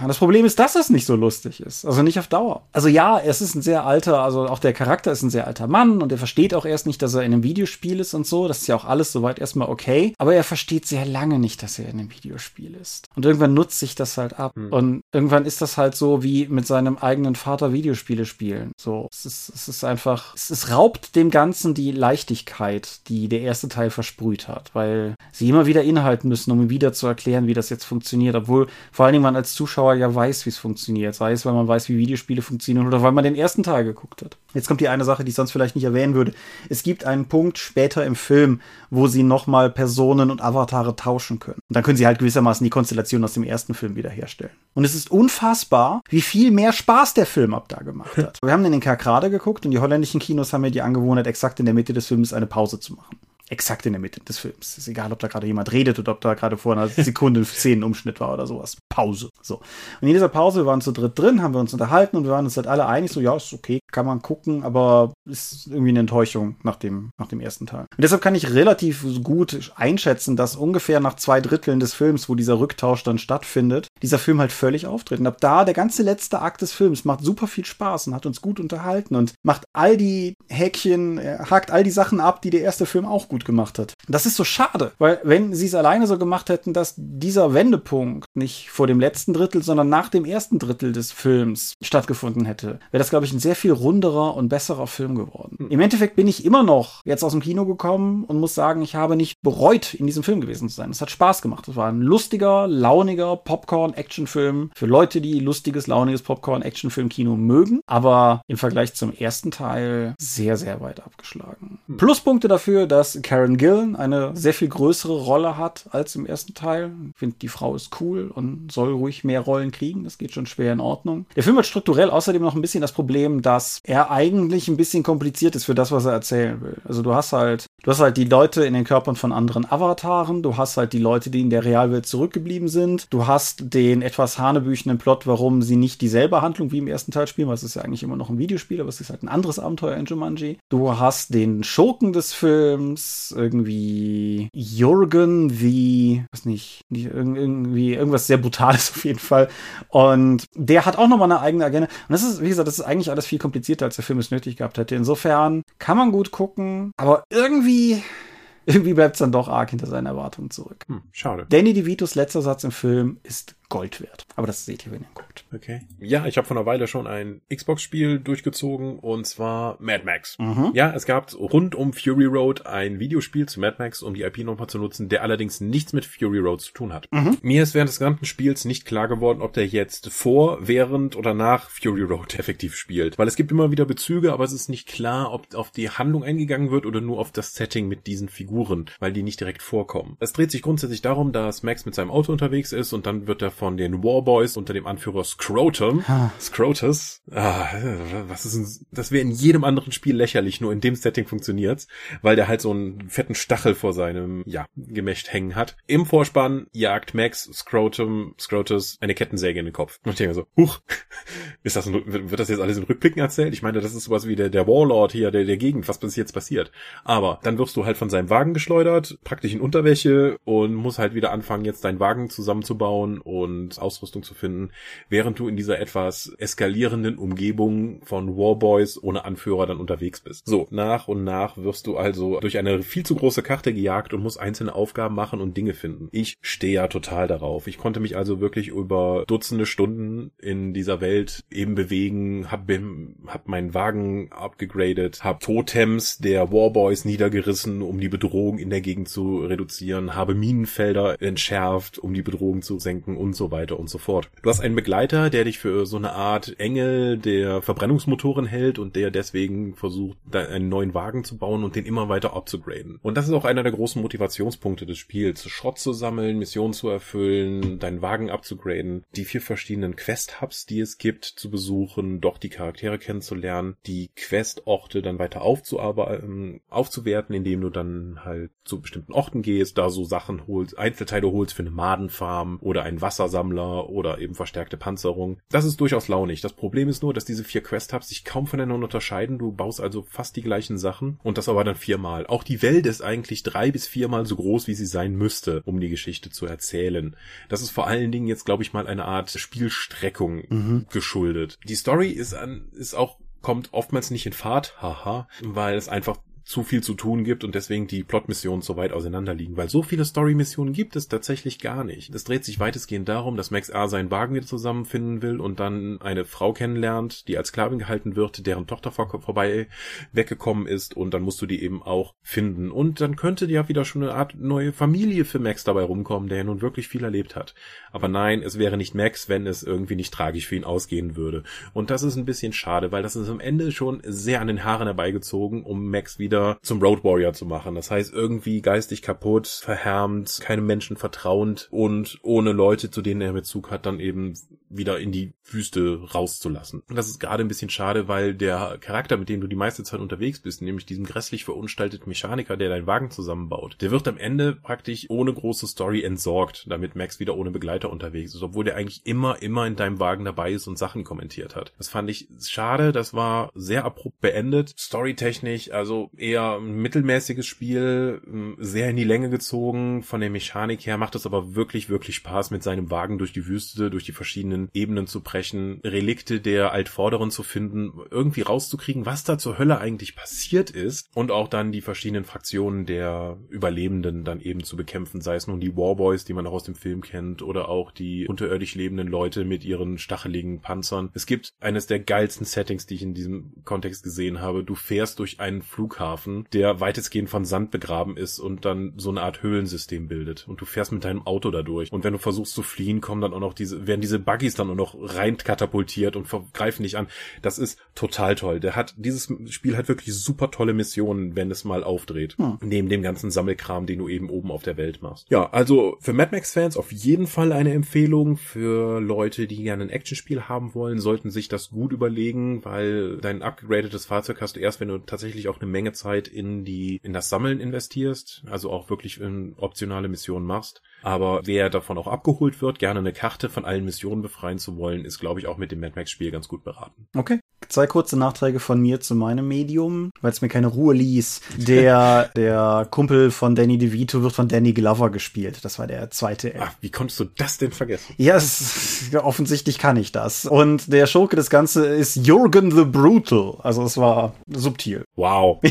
Und das Problem ist, dass es nicht so lustig ist. Also nicht auf Dauer. Also ja, es ist ein sehr alter, also auch der Charakter ist ein sehr alter Mann und er versteht auch erst nicht, dass er in einem Videospiel ist und so. Das ist ja auch alles soweit erstmal okay. Aber er versteht sehr lange nicht, dass er in einem Videospiel ist. Und irgendwann nutzt sich das halt ab. Hm. Und irgendwann ist das halt so wie mit seinem eigenen Vater Videospiele spielen. So, es ist, es ist einfach, es, es raubt dem Ganzen die Leichtigkeit, die der erste Teil versprüht hat, weil sie immer wieder inhalten müssen, um ihm wieder zu erklären, wie das jetzt funktioniert. Obwohl vor allen Dingen man als Zuschauer Zuschauer ja weiß, wie es funktioniert. Sei es, weil man weiß, wie Videospiele funktionieren oder weil man den ersten Teil geguckt hat. Jetzt kommt die eine Sache, die ich sonst vielleicht nicht erwähnen würde. Es gibt einen Punkt später im Film, wo sie nochmal Personen und Avatare tauschen können. Und dann können sie halt gewissermaßen die Konstellation aus dem ersten Film wiederherstellen. Und es ist unfassbar, wie viel mehr Spaß der Film ab da gemacht hat. (laughs) Wir haben in den Kerkrade geguckt und die holländischen Kinos haben ja die Angewohnheit, exakt in der Mitte des Films eine Pause zu machen exakt in der Mitte des Films. Ist egal, ob da gerade jemand redet oder ob da gerade vor einer (laughs) Sekunde Szenenumschnitt war oder sowas. Pause. So. Und in dieser Pause, wir waren zu dritt drin, haben wir uns unterhalten und wir waren uns halt alle einig, so, ja, ist okay, kann man gucken, aber ist irgendwie eine Enttäuschung nach dem, nach dem ersten Teil. Und deshalb kann ich relativ gut einschätzen, dass ungefähr nach zwei Dritteln des Films, wo dieser Rücktausch dann stattfindet, dieser Film halt völlig auftritt. Und ab da, der ganze letzte Akt des Films macht super viel Spaß und hat uns gut unterhalten und macht all die Häkchen, hakt all die Sachen ab, die der erste Film auch gut gemacht hat. Das ist so schade, weil wenn sie es alleine so gemacht hätten, dass dieser Wendepunkt nicht vor dem letzten Drittel, sondern nach dem ersten Drittel des Films stattgefunden hätte, wäre das, glaube ich, ein sehr viel runderer und besserer Film geworden. Hm. Im Endeffekt bin ich immer noch jetzt aus dem Kino gekommen und muss sagen, ich habe nicht bereut, in diesem Film gewesen zu sein. Es hat Spaß gemacht. Es war ein lustiger, launiger Popcorn-Actionfilm für Leute, die lustiges, launiges Popcorn-Actionfilm-Kino mögen, aber im Vergleich zum ersten Teil sehr, sehr weit abgeschlagen. Hm. Pluspunkte dafür, dass Karen Gillen eine sehr viel größere Rolle hat als im ersten Teil. Ich finde, die Frau ist cool und soll ruhig mehr Rollen kriegen. Das geht schon schwer in Ordnung. Der Film hat strukturell außerdem noch ein bisschen das Problem, dass er eigentlich ein bisschen kompliziert ist für das, was er erzählen will. Also du hast halt, du hast halt die Leute in den Körpern von anderen Avataren, du hast halt die Leute, die in der Realwelt zurückgeblieben sind, du hast den etwas hanebüchenden Plot, warum sie nicht dieselbe Handlung wie im ersten Teil spielen, weil es ist ja eigentlich immer noch ein Videospiel, aber es ist halt ein anderes Abenteuer in Jumanji. Du hast den Schurken des Films, irgendwie Jürgen wie, was nicht, irgendwie irgendwas sehr Brutales (laughs) auf jeden Fall. Und der hat auch nochmal eine eigene Agenda. Und das ist, wie gesagt, das ist eigentlich alles viel komplizierter, als der Film es nötig gehabt hätte. Insofern kann man gut gucken, aber irgendwie irgendwie bleibt es dann doch arg hinter seinen Erwartungen zurück. Hm, schade. Danny DeVitos letzter Satz im Film ist Gold wert. Aber das seht ihr, wenn ihr guckt. Okay. Ja, ich habe vor einer Weile schon ein Xbox-Spiel durchgezogen und zwar Mad Max. Mhm. Ja, es gab rund um Fury Road ein Videospiel zu Mad Max, um die IP nochmal zu nutzen, der allerdings nichts mit Fury Road zu tun hat. Mhm. Mir ist während des gesamten Spiels nicht klar geworden, ob der jetzt vor, während oder nach Fury Road (laughs) effektiv spielt. Weil es gibt immer wieder Bezüge, aber es ist nicht klar, ob auf die Handlung eingegangen wird oder nur auf das Setting mit diesen Figuren, weil die nicht direkt vorkommen. Es dreht sich grundsätzlich darum, dass Max mit seinem Auto unterwegs ist und dann wird er von von den Warboys unter dem Anführer Scrotum. Scrotus. Ah, was ist denn, das wäre in jedem anderen Spiel lächerlich, nur in dem Setting funktioniert's, weil der halt so einen fetten Stachel vor seinem, ja, Gemächt hängen hat. Im Vorspann jagt Max Scrotum, Scrotus eine Kettensäge in den Kopf. Und ich denke so, huch, (laughs) ist das, ein, wird das jetzt alles in Rückblicken erzählt? Ich meine, das ist sowas wie der, der Warlord hier, der, der Gegend, was bis jetzt passiert. Aber dann wirst du halt von seinem Wagen geschleudert, praktisch in Unterwäsche und musst halt wieder anfangen, jetzt deinen Wagen zusammenzubauen und Ausrüstung zu finden, während du in dieser etwas eskalierenden Umgebung von Warboys ohne Anführer dann unterwegs bist. So, nach und nach wirst du also durch eine viel zu große Karte gejagt und musst einzelne Aufgaben machen und Dinge finden. Ich stehe ja total darauf. Ich konnte mich also wirklich über Dutzende Stunden in dieser Welt eben bewegen, hab, hab meinen Wagen abgegradet, hab Totems der Warboys niedergerissen, um die Bedrohung in der Gegend zu reduzieren, habe Minenfelder entschärft, um die Bedrohung zu senken und so weiter und so fort. Du hast einen Begleiter, der dich für so eine Art Engel der Verbrennungsmotoren hält und der deswegen versucht, einen neuen Wagen zu bauen und den immer weiter abzugraden. Und das ist auch einer der großen Motivationspunkte des Spiels. Schrott zu sammeln, Missionen zu erfüllen, deinen Wagen abzugraden, die vier verschiedenen Quest-Hubs, die es gibt, zu besuchen, doch die Charaktere kennenzulernen, die Quest-Orte dann weiter aufzuarbeiten, aufzuwerten, indem du dann halt zu bestimmten Orten gehst, da so Sachen holst, Einzelteile holst für eine Madenfarm oder einen Wassersammler oder eben verstärkte Panzerung. Das ist durchaus launig. Das Problem ist nur, dass diese vier Quest-Hubs sich kaum voneinander unterscheiden. Du baust also fast die gleichen Sachen und das aber dann viermal. Auch die Welt ist eigentlich drei bis viermal so groß, wie sie sein müsste, um die Geschichte zu erzählen. Das ist vor allen Dingen jetzt, glaube ich mal, eine Art Spielstreckung mhm. geschuldet. Die Story ist an, ist auch kommt oftmals nicht in Fahrt, haha, weil es einfach zu viel zu tun gibt und deswegen die Plot-Missionen so weit auseinander liegen. Weil so viele Story-Missionen gibt es tatsächlich gar nicht. Es dreht sich weitestgehend darum, dass Max A. seinen Wagen wieder zusammenfinden will und dann eine Frau kennenlernt, die als Sklavin gehalten wird, deren Tochter vor vorbei weggekommen ist und dann musst du die eben auch finden. Und dann könnte ja wieder schon eine Art neue Familie für Max dabei rumkommen, der ja nun wirklich viel erlebt hat. Aber nein, es wäre nicht Max, wenn es irgendwie nicht tragisch für ihn ausgehen würde. Und das ist ein bisschen schade, weil das ist am Ende schon sehr an den Haaren herbeigezogen, um Max wieder wieder zum Road Warrior zu machen. Das heißt, irgendwie geistig kaputt, verhärmt, keinem Menschen vertrauend und ohne Leute, zu denen er Bezug hat, dann eben wieder in die Wüste rauszulassen. Und das ist gerade ein bisschen schade, weil der Charakter, mit dem du die meiste Zeit unterwegs bist, nämlich diesem grässlich verunstalteten Mechaniker, der deinen Wagen zusammenbaut, der wird am Ende praktisch ohne große Story entsorgt, damit Max wieder ohne Begleiter unterwegs ist, obwohl der eigentlich immer, immer in deinem Wagen dabei ist und Sachen kommentiert hat. Das fand ich schade, das war sehr abrupt beendet. Storytechnisch, also eher ein mittelmäßiges Spiel, ähm, sehr in die Länge gezogen. Von der Mechanik her macht es aber wirklich, wirklich Spaß, mit seinem Wagen durch die Wüste, durch die verschiedenen Ebenen zu brechen, Relikte der Altvorderen zu finden, irgendwie rauszukriegen, was da zur Hölle eigentlich passiert ist und auch dann die verschiedenen Fraktionen der Überlebenden dann eben zu bekämpfen, sei es nun die Warboys, die man auch aus dem Film kennt, oder auch die unterirdisch lebenden Leute mit ihren stacheligen Panzern. Es gibt eines der geilsten Settings, die ich in diesem Kontext gesehen habe. Du fährst durch einen Flughafen Flughafen, der weitestgehend von Sand begraben ist und dann so eine Art Höhlensystem bildet. Und du fährst mit deinem Auto da durch. Und wenn du versuchst zu fliehen, kommen dann auch noch diese, werden diese Buggies dann auch noch rein katapultiert und greifen dich an. Das ist total toll. Der hat, dieses Spiel hat wirklich super tolle Missionen, wenn es mal aufdreht. Hm. Neben dem ganzen Sammelkram, den du eben oben auf der Welt machst. Ja, also für Mad Max Fans auf jeden Fall eine Empfehlung. Für Leute, die gerne ein Actionspiel haben wollen, sollten sich das gut überlegen, weil dein upgradetes Fahrzeug hast du erst, wenn du tatsächlich auch eine Menge Zeit in die, in das Sammeln investierst, also auch wirklich in optionale Missionen machst. Aber wer davon auch abgeholt wird, gerne eine Karte von allen Missionen befreien zu wollen, ist, glaube ich, auch mit dem Mad Max Spiel ganz gut beraten. Okay. Zwei kurze Nachträge von mir zu meinem Medium, weil es mir keine Ruhe ließ. Der, (laughs) der Kumpel von Danny DeVito wird von Danny Glover gespielt. Das war der zweite. Ach, wie konntest du das denn vergessen? Ja, es, (laughs) offensichtlich kann ich das. Und der Schurke des Ganze ist Jürgen the Brutal. Also es war subtil. Wow. (laughs)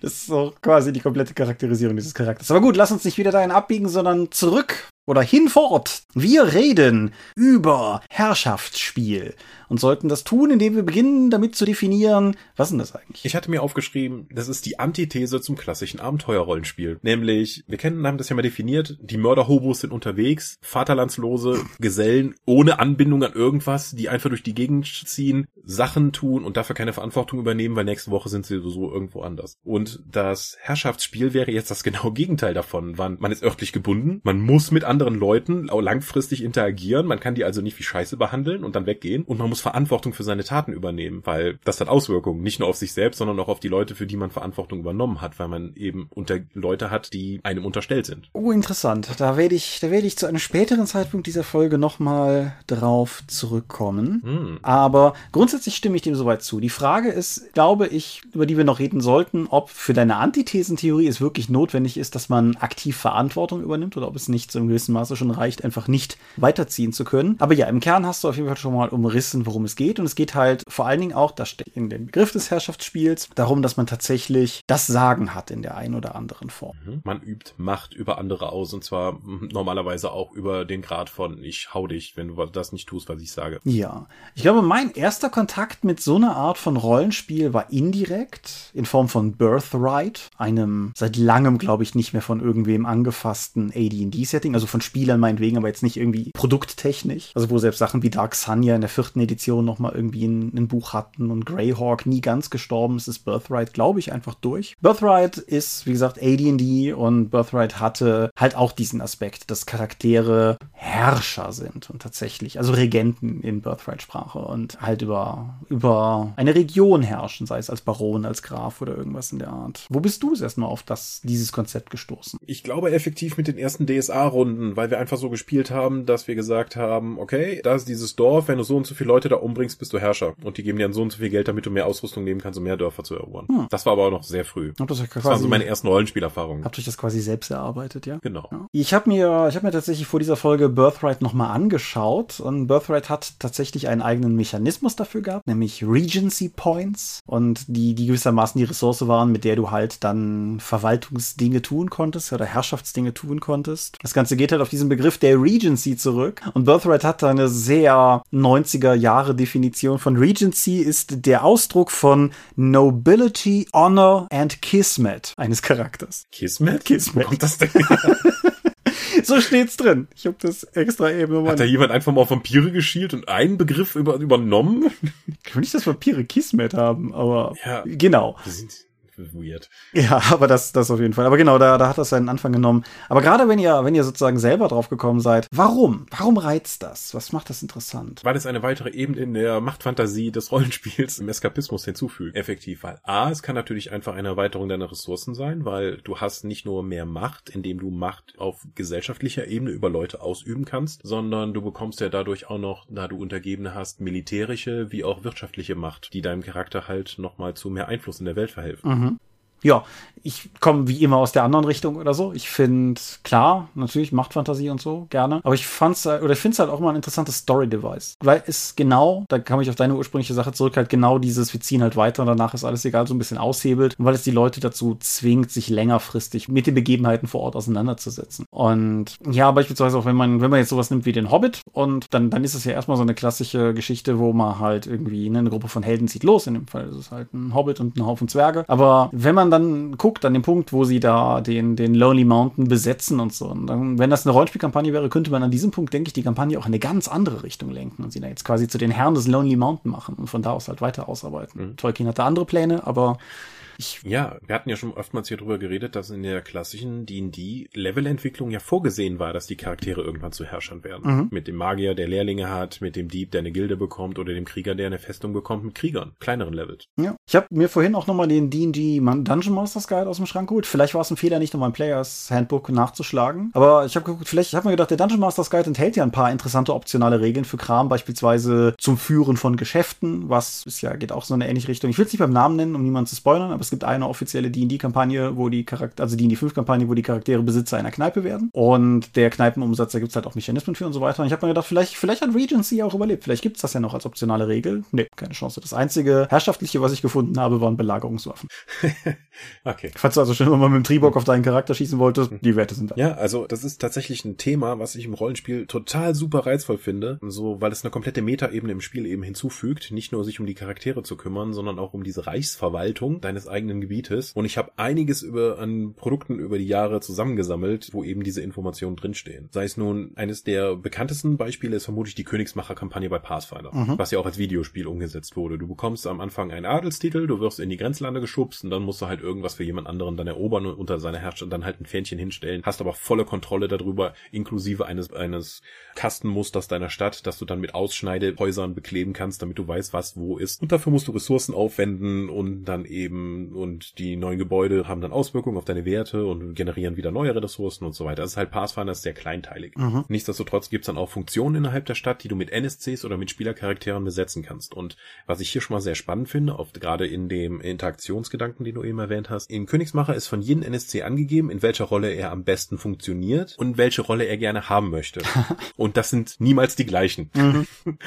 Das ist auch quasi die komplette Charakterisierung dieses Charakters. Aber gut, lass uns nicht wieder dahin abbiegen, sondern zurück oder hinfort. Wir reden über Herrschaftsspiel und sollten das tun, indem wir beginnen, damit zu definieren, was denn das eigentlich? Ich hatte mir aufgeschrieben, das ist die Antithese zum klassischen Abenteuerrollenspiel. Nämlich, wir kennen, haben das ja mal definiert, die Mörderhobos sind unterwegs, vaterlandslose Gesellen ohne Anbindung an irgendwas, die einfach durch die Gegend ziehen, Sachen tun und dafür keine Verantwortung übernehmen, weil nächste Woche sind sie so irgendwo anders. Und das Herrschaftsspiel wäre jetzt das genaue Gegenteil davon. Man ist örtlich gebunden, man muss mit anderen anderen Leuten langfristig interagieren. Man kann die also nicht wie Scheiße behandeln und dann weggehen. Und man muss Verantwortung für seine Taten übernehmen, weil das hat Auswirkungen. Nicht nur auf sich selbst, sondern auch auf die Leute, für die man Verantwortung übernommen hat, weil man eben unter Leute hat, die einem unterstellt sind. Oh, interessant. Da werde ich, da werde ich zu einem späteren Zeitpunkt dieser Folge nochmal drauf zurückkommen. Hm. Aber grundsätzlich stimme ich dem soweit zu. Die Frage ist, glaube ich, über die wir noch reden sollten, ob für deine Antithesentheorie es wirklich notwendig ist, dass man aktiv Verantwortung übernimmt oder ob es nicht zu einem gewissen Maße schon reicht, einfach nicht weiterziehen zu können. Aber ja, im Kern hast du auf jeden Fall schon mal umrissen, worum es geht. Und es geht halt vor allen Dingen auch, das steht in dem Begriff des Herrschaftsspiels, darum, dass man tatsächlich das Sagen hat in der einen oder anderen Form. Mhm. Man übt Macht über andere aus und zwar normalerweise auch über den Grad von ich hau dich, wenn du das nicht tust, was ich sage. Ja. Ich glaube, mein erster Kontakt mit so einer Art von Rollenspiel war indirekt in Form von Birthright, einem seit langem, glaube ich, nicht mehr von irgendwem angefassten AD&D-Setting, also von Spielern meinetwegen, aber jetzt nicht irgendwie produkttechnisch. Also wo selbst Sachen wie Dark Sun in der vierten Edition nochmal irgendwie ein, ein Buch hatten und Greyhawk nie ganz gestorben ist, ist Birthright, glaube ich, einfach durch. Birthright ist, wie gesagt, AD&D und Birthright hatte halt auch diesen Aspekt, dass Charaktere Herrscher sind und tatsächlich, also Regenten in Birthright-Sprache und halt über, über eine Region herrschen, sei es als Baron, als Graf oder irgendwas in der Art. Wo bist du es erstmal auf das, dieses Konzept gestoßen? Ich glaube effektiv mit den ersten DSA-Runden, weil wir einfach so gespielt haben, dass wir gesagt haben, okay, da ist dieses Dorf, wenn du so und so viele Leute da umbringst, bist du Herrscher. Und die geben dir dann so und so viel Geld, damit du mehr Ausrüstung nehmen kannst, um mehr Dörfer zu erobern. Hm. Das war aber auch noch sehr früh. Hab das, ja das waren so meine ersten Rollenspielerfahrungen. Habt ihr das quasi selbst erarbeitet, ja? Genau. Ja. Ich habe mir, ich habe mir tatsächlich vor dieser Folge Birthright nochmal angeschaut und Birthright hat tatsächlich einen eigenen Mechanismus dafür gehabt, nämlich Regency Points und die, die gewissermaßen die Ressource waren, mit der du halt dann Verwaltungsdinge tun konntest oder Herrschaftsdinge tun konntest. Das Ganze geht halt auf diesen Begriff der Regency zurück und Birthright hat da eine sehr 90er Jahre Definition von Regency ist der Ausdruck von Nobility, Honor and Kismet eines Charakters. Kismet? Kismet. Wo kommt das denn? (laughs) so steht's drin. Ich habe das extra eben nochmal. Hat da jemand einfach mal auf Vampire geschielt und einen Begriff über, übernommen? Ich will nicht, dass Vampire Kismet haben, aber ja, genau. Sind weird. Ja, (laughs) aber das, das auf jeden Fall. Aber genau, da, da hat das seinen Anfang genommen. Aber gerade wenn ihr, wenn ihr sozusagen selber drauf gekommen seid, warum? Warum reizt das? Was macht das interessant? Weil es eine weitere Ebene in der Machtfantasie des Rollenspiels im Eskapismus hinzufügt. Effektiv. Weil A, es kann natürlich einfach eine Erweiterung deiner Ressourcen sein, weil du hast nicht nur mehr Macht, indem du Macht auf gesellschaftlicher Ebene über Leute ausüben kannst, sondern du bekommst ja dadurch auch noch, da du Untergebene hast, militärische wie auch wirtschaftliche Macht, die deinem Charakter halt nochmal zu mehr Einfluss in der Welt verhelfen. Mhm ja, ich komme wie immer aus der anderen Richtung oder so. Ich finde, klar, natürlich Machtfantasie und so, gerne. Aber ich fand's, äh, oder ich finde es halt auch mal ein interessantes Story-Device. Weil es genau, da kam ich auf deine ursprüngliche Sache zurück, halt genau dieses, wir ziehen halt weiter und danach ist alles egal, so ein bisschen aushebelt. Und weil es die Leute dazu zwingt, sich längerfristig mit den Begebenheiten vor Ort auseinanderzusetzen. Und ja, beispielsweise auch wenn man, wenn man jetzt sowas nimmt wie den Hobbit und dann, dann ist es ja erstmal so eine klassische Geschichte, wo man halt irgendwie eine Gruppe von Helden zieht los. In dem Fall ist es halt ein Hobbit und ein Haufen Zwerge. Aber wenn man dann guckt, an dem Punkt, wo sie da den, den Lonely Mountain besetzen und so. Und dann, wenn das eine Rollenspielkampagne wäre, könnte man an diesem Punkt, denke ich, die Kampagne auch in eine ganz andere Richtung lenken und sie da jetzt quasi zu den Herren des Lonely Mountain machen und von da aus halt weiter ausarbeiten. Mhm. Tolkien hatte andere Pläne, aber ich ja, wir hatten ja schon oftmals hier drüber geredet, dass in der klassischen D&D Levelentwicklung ja vorgesehen war, dass die Charaktere irgendwann zu Herrschern werden. Mhm. Mit dem Magier, der Lehrlinge hat, mit dem Dieb, der eine Gilde bekommt oder dem Krieger, der eine Festung bekommt, mit Kriegern, kleineren Levels. Ja. Ich habe mir vorhin auch nochmal den D&D Dungeon Masters Guide aus dem Schrank geholt. Vielleicht war es ein Fehler, nicht nochmal ein Players Handbook nachzuschlagen. Aber ich habe geguckt, vielleicht, ich habe mir gedacht, der Dungeon Masters Guide enthält ja ein paar interessante optionale Regeln für Kram, beispielsweise zum Führen von Geschäften, was ist ja, geht auch so in eine ähnliche Richtung. Ich will es nicht beim Namen nennen, um niemanden zu spoilern, aber es gibt eine offizielle D&D-Kampagne, wo die Charakter, also D&D 5-Kampagne, wo die Charaktere Besitzer einer Kneipe werden. Und der Kneipenumsatz, da gibt es halt auch Mechanismen für und so weiter. Und ich habe mir gedacht, vielleicht, vielleicht hat Regency auch überlebt. Vielleicht gibt es das ja noch als optionale Regel. Nee, keine Chance. Das einzige Herrschaftliche, was ich gefunden habe, waren Belagerungswaffen. (laughs) okay. Falls du also schon mal mit dem Tribok auf deinen Charakter schießen wolltest, die Werte sind da. Ja, also das ist tatsächlich ein Thema, was ich im Rollenspiel total super reizvoll finde. So, weil es eine komplette Metaebene im Spiel eben hinzufügt. Nicht nur sich um die Charaktere zu kümmern, sondern auch um diese Reichsverwaltung deines eigenen Gebietes. Und ich habe einiges über an Produkten über die Jahre zusammengesammelt, wo eben diese Informationen drinstehen. Sei es nun eines der bekanntesten Beispiele ist vermutlich die Königsmacher-Kampagne bei Pathfinder, mhm. was ja auch als Videospiel umgesetzt wurde. Du bekommst am Anfang einen Adelstitel, du wirst in die Grenzlande geschubst und dann musst du halt irgendwas für jemand anderen dann erobern und unter seiner Herrschaft dann halt ein Fähnchen hinstellen, hast aber volle Kontrolle darüber, inklusive eines, eines Kastenmusters deiner Stadt, dass du dann mit Ausschneidehäusern bekleben kannst, damit du weißt, was wo ist. Und dafür musst du Ressourcen aufwenden und dann eben, und die neuen Gebäude haben dann Auswirkungen auf deine Werte und generieren wieder neuere Ressourcen und so weiter. Das ist halt Pathfinder ist sehr kleinteilig. Mhm. Nichtsdestotrotz gibt's dann auch Funktionen innerhalb der Stadt, die du mit NSCs oder mit Spielercharakteren besetzen kannst. Und was ich hier schon mal sehr spannend finde, oft gerade in dem Interaktionsgedanken, den du eben erwähnt hast, im Königsmacher ist von jedem NSC angegeben, in welcher Rolle er am besten funktioniert und welche Rolle er gerne haben möchte. (laughs) und das sind niemals die gleichen. Mhm. (laughs)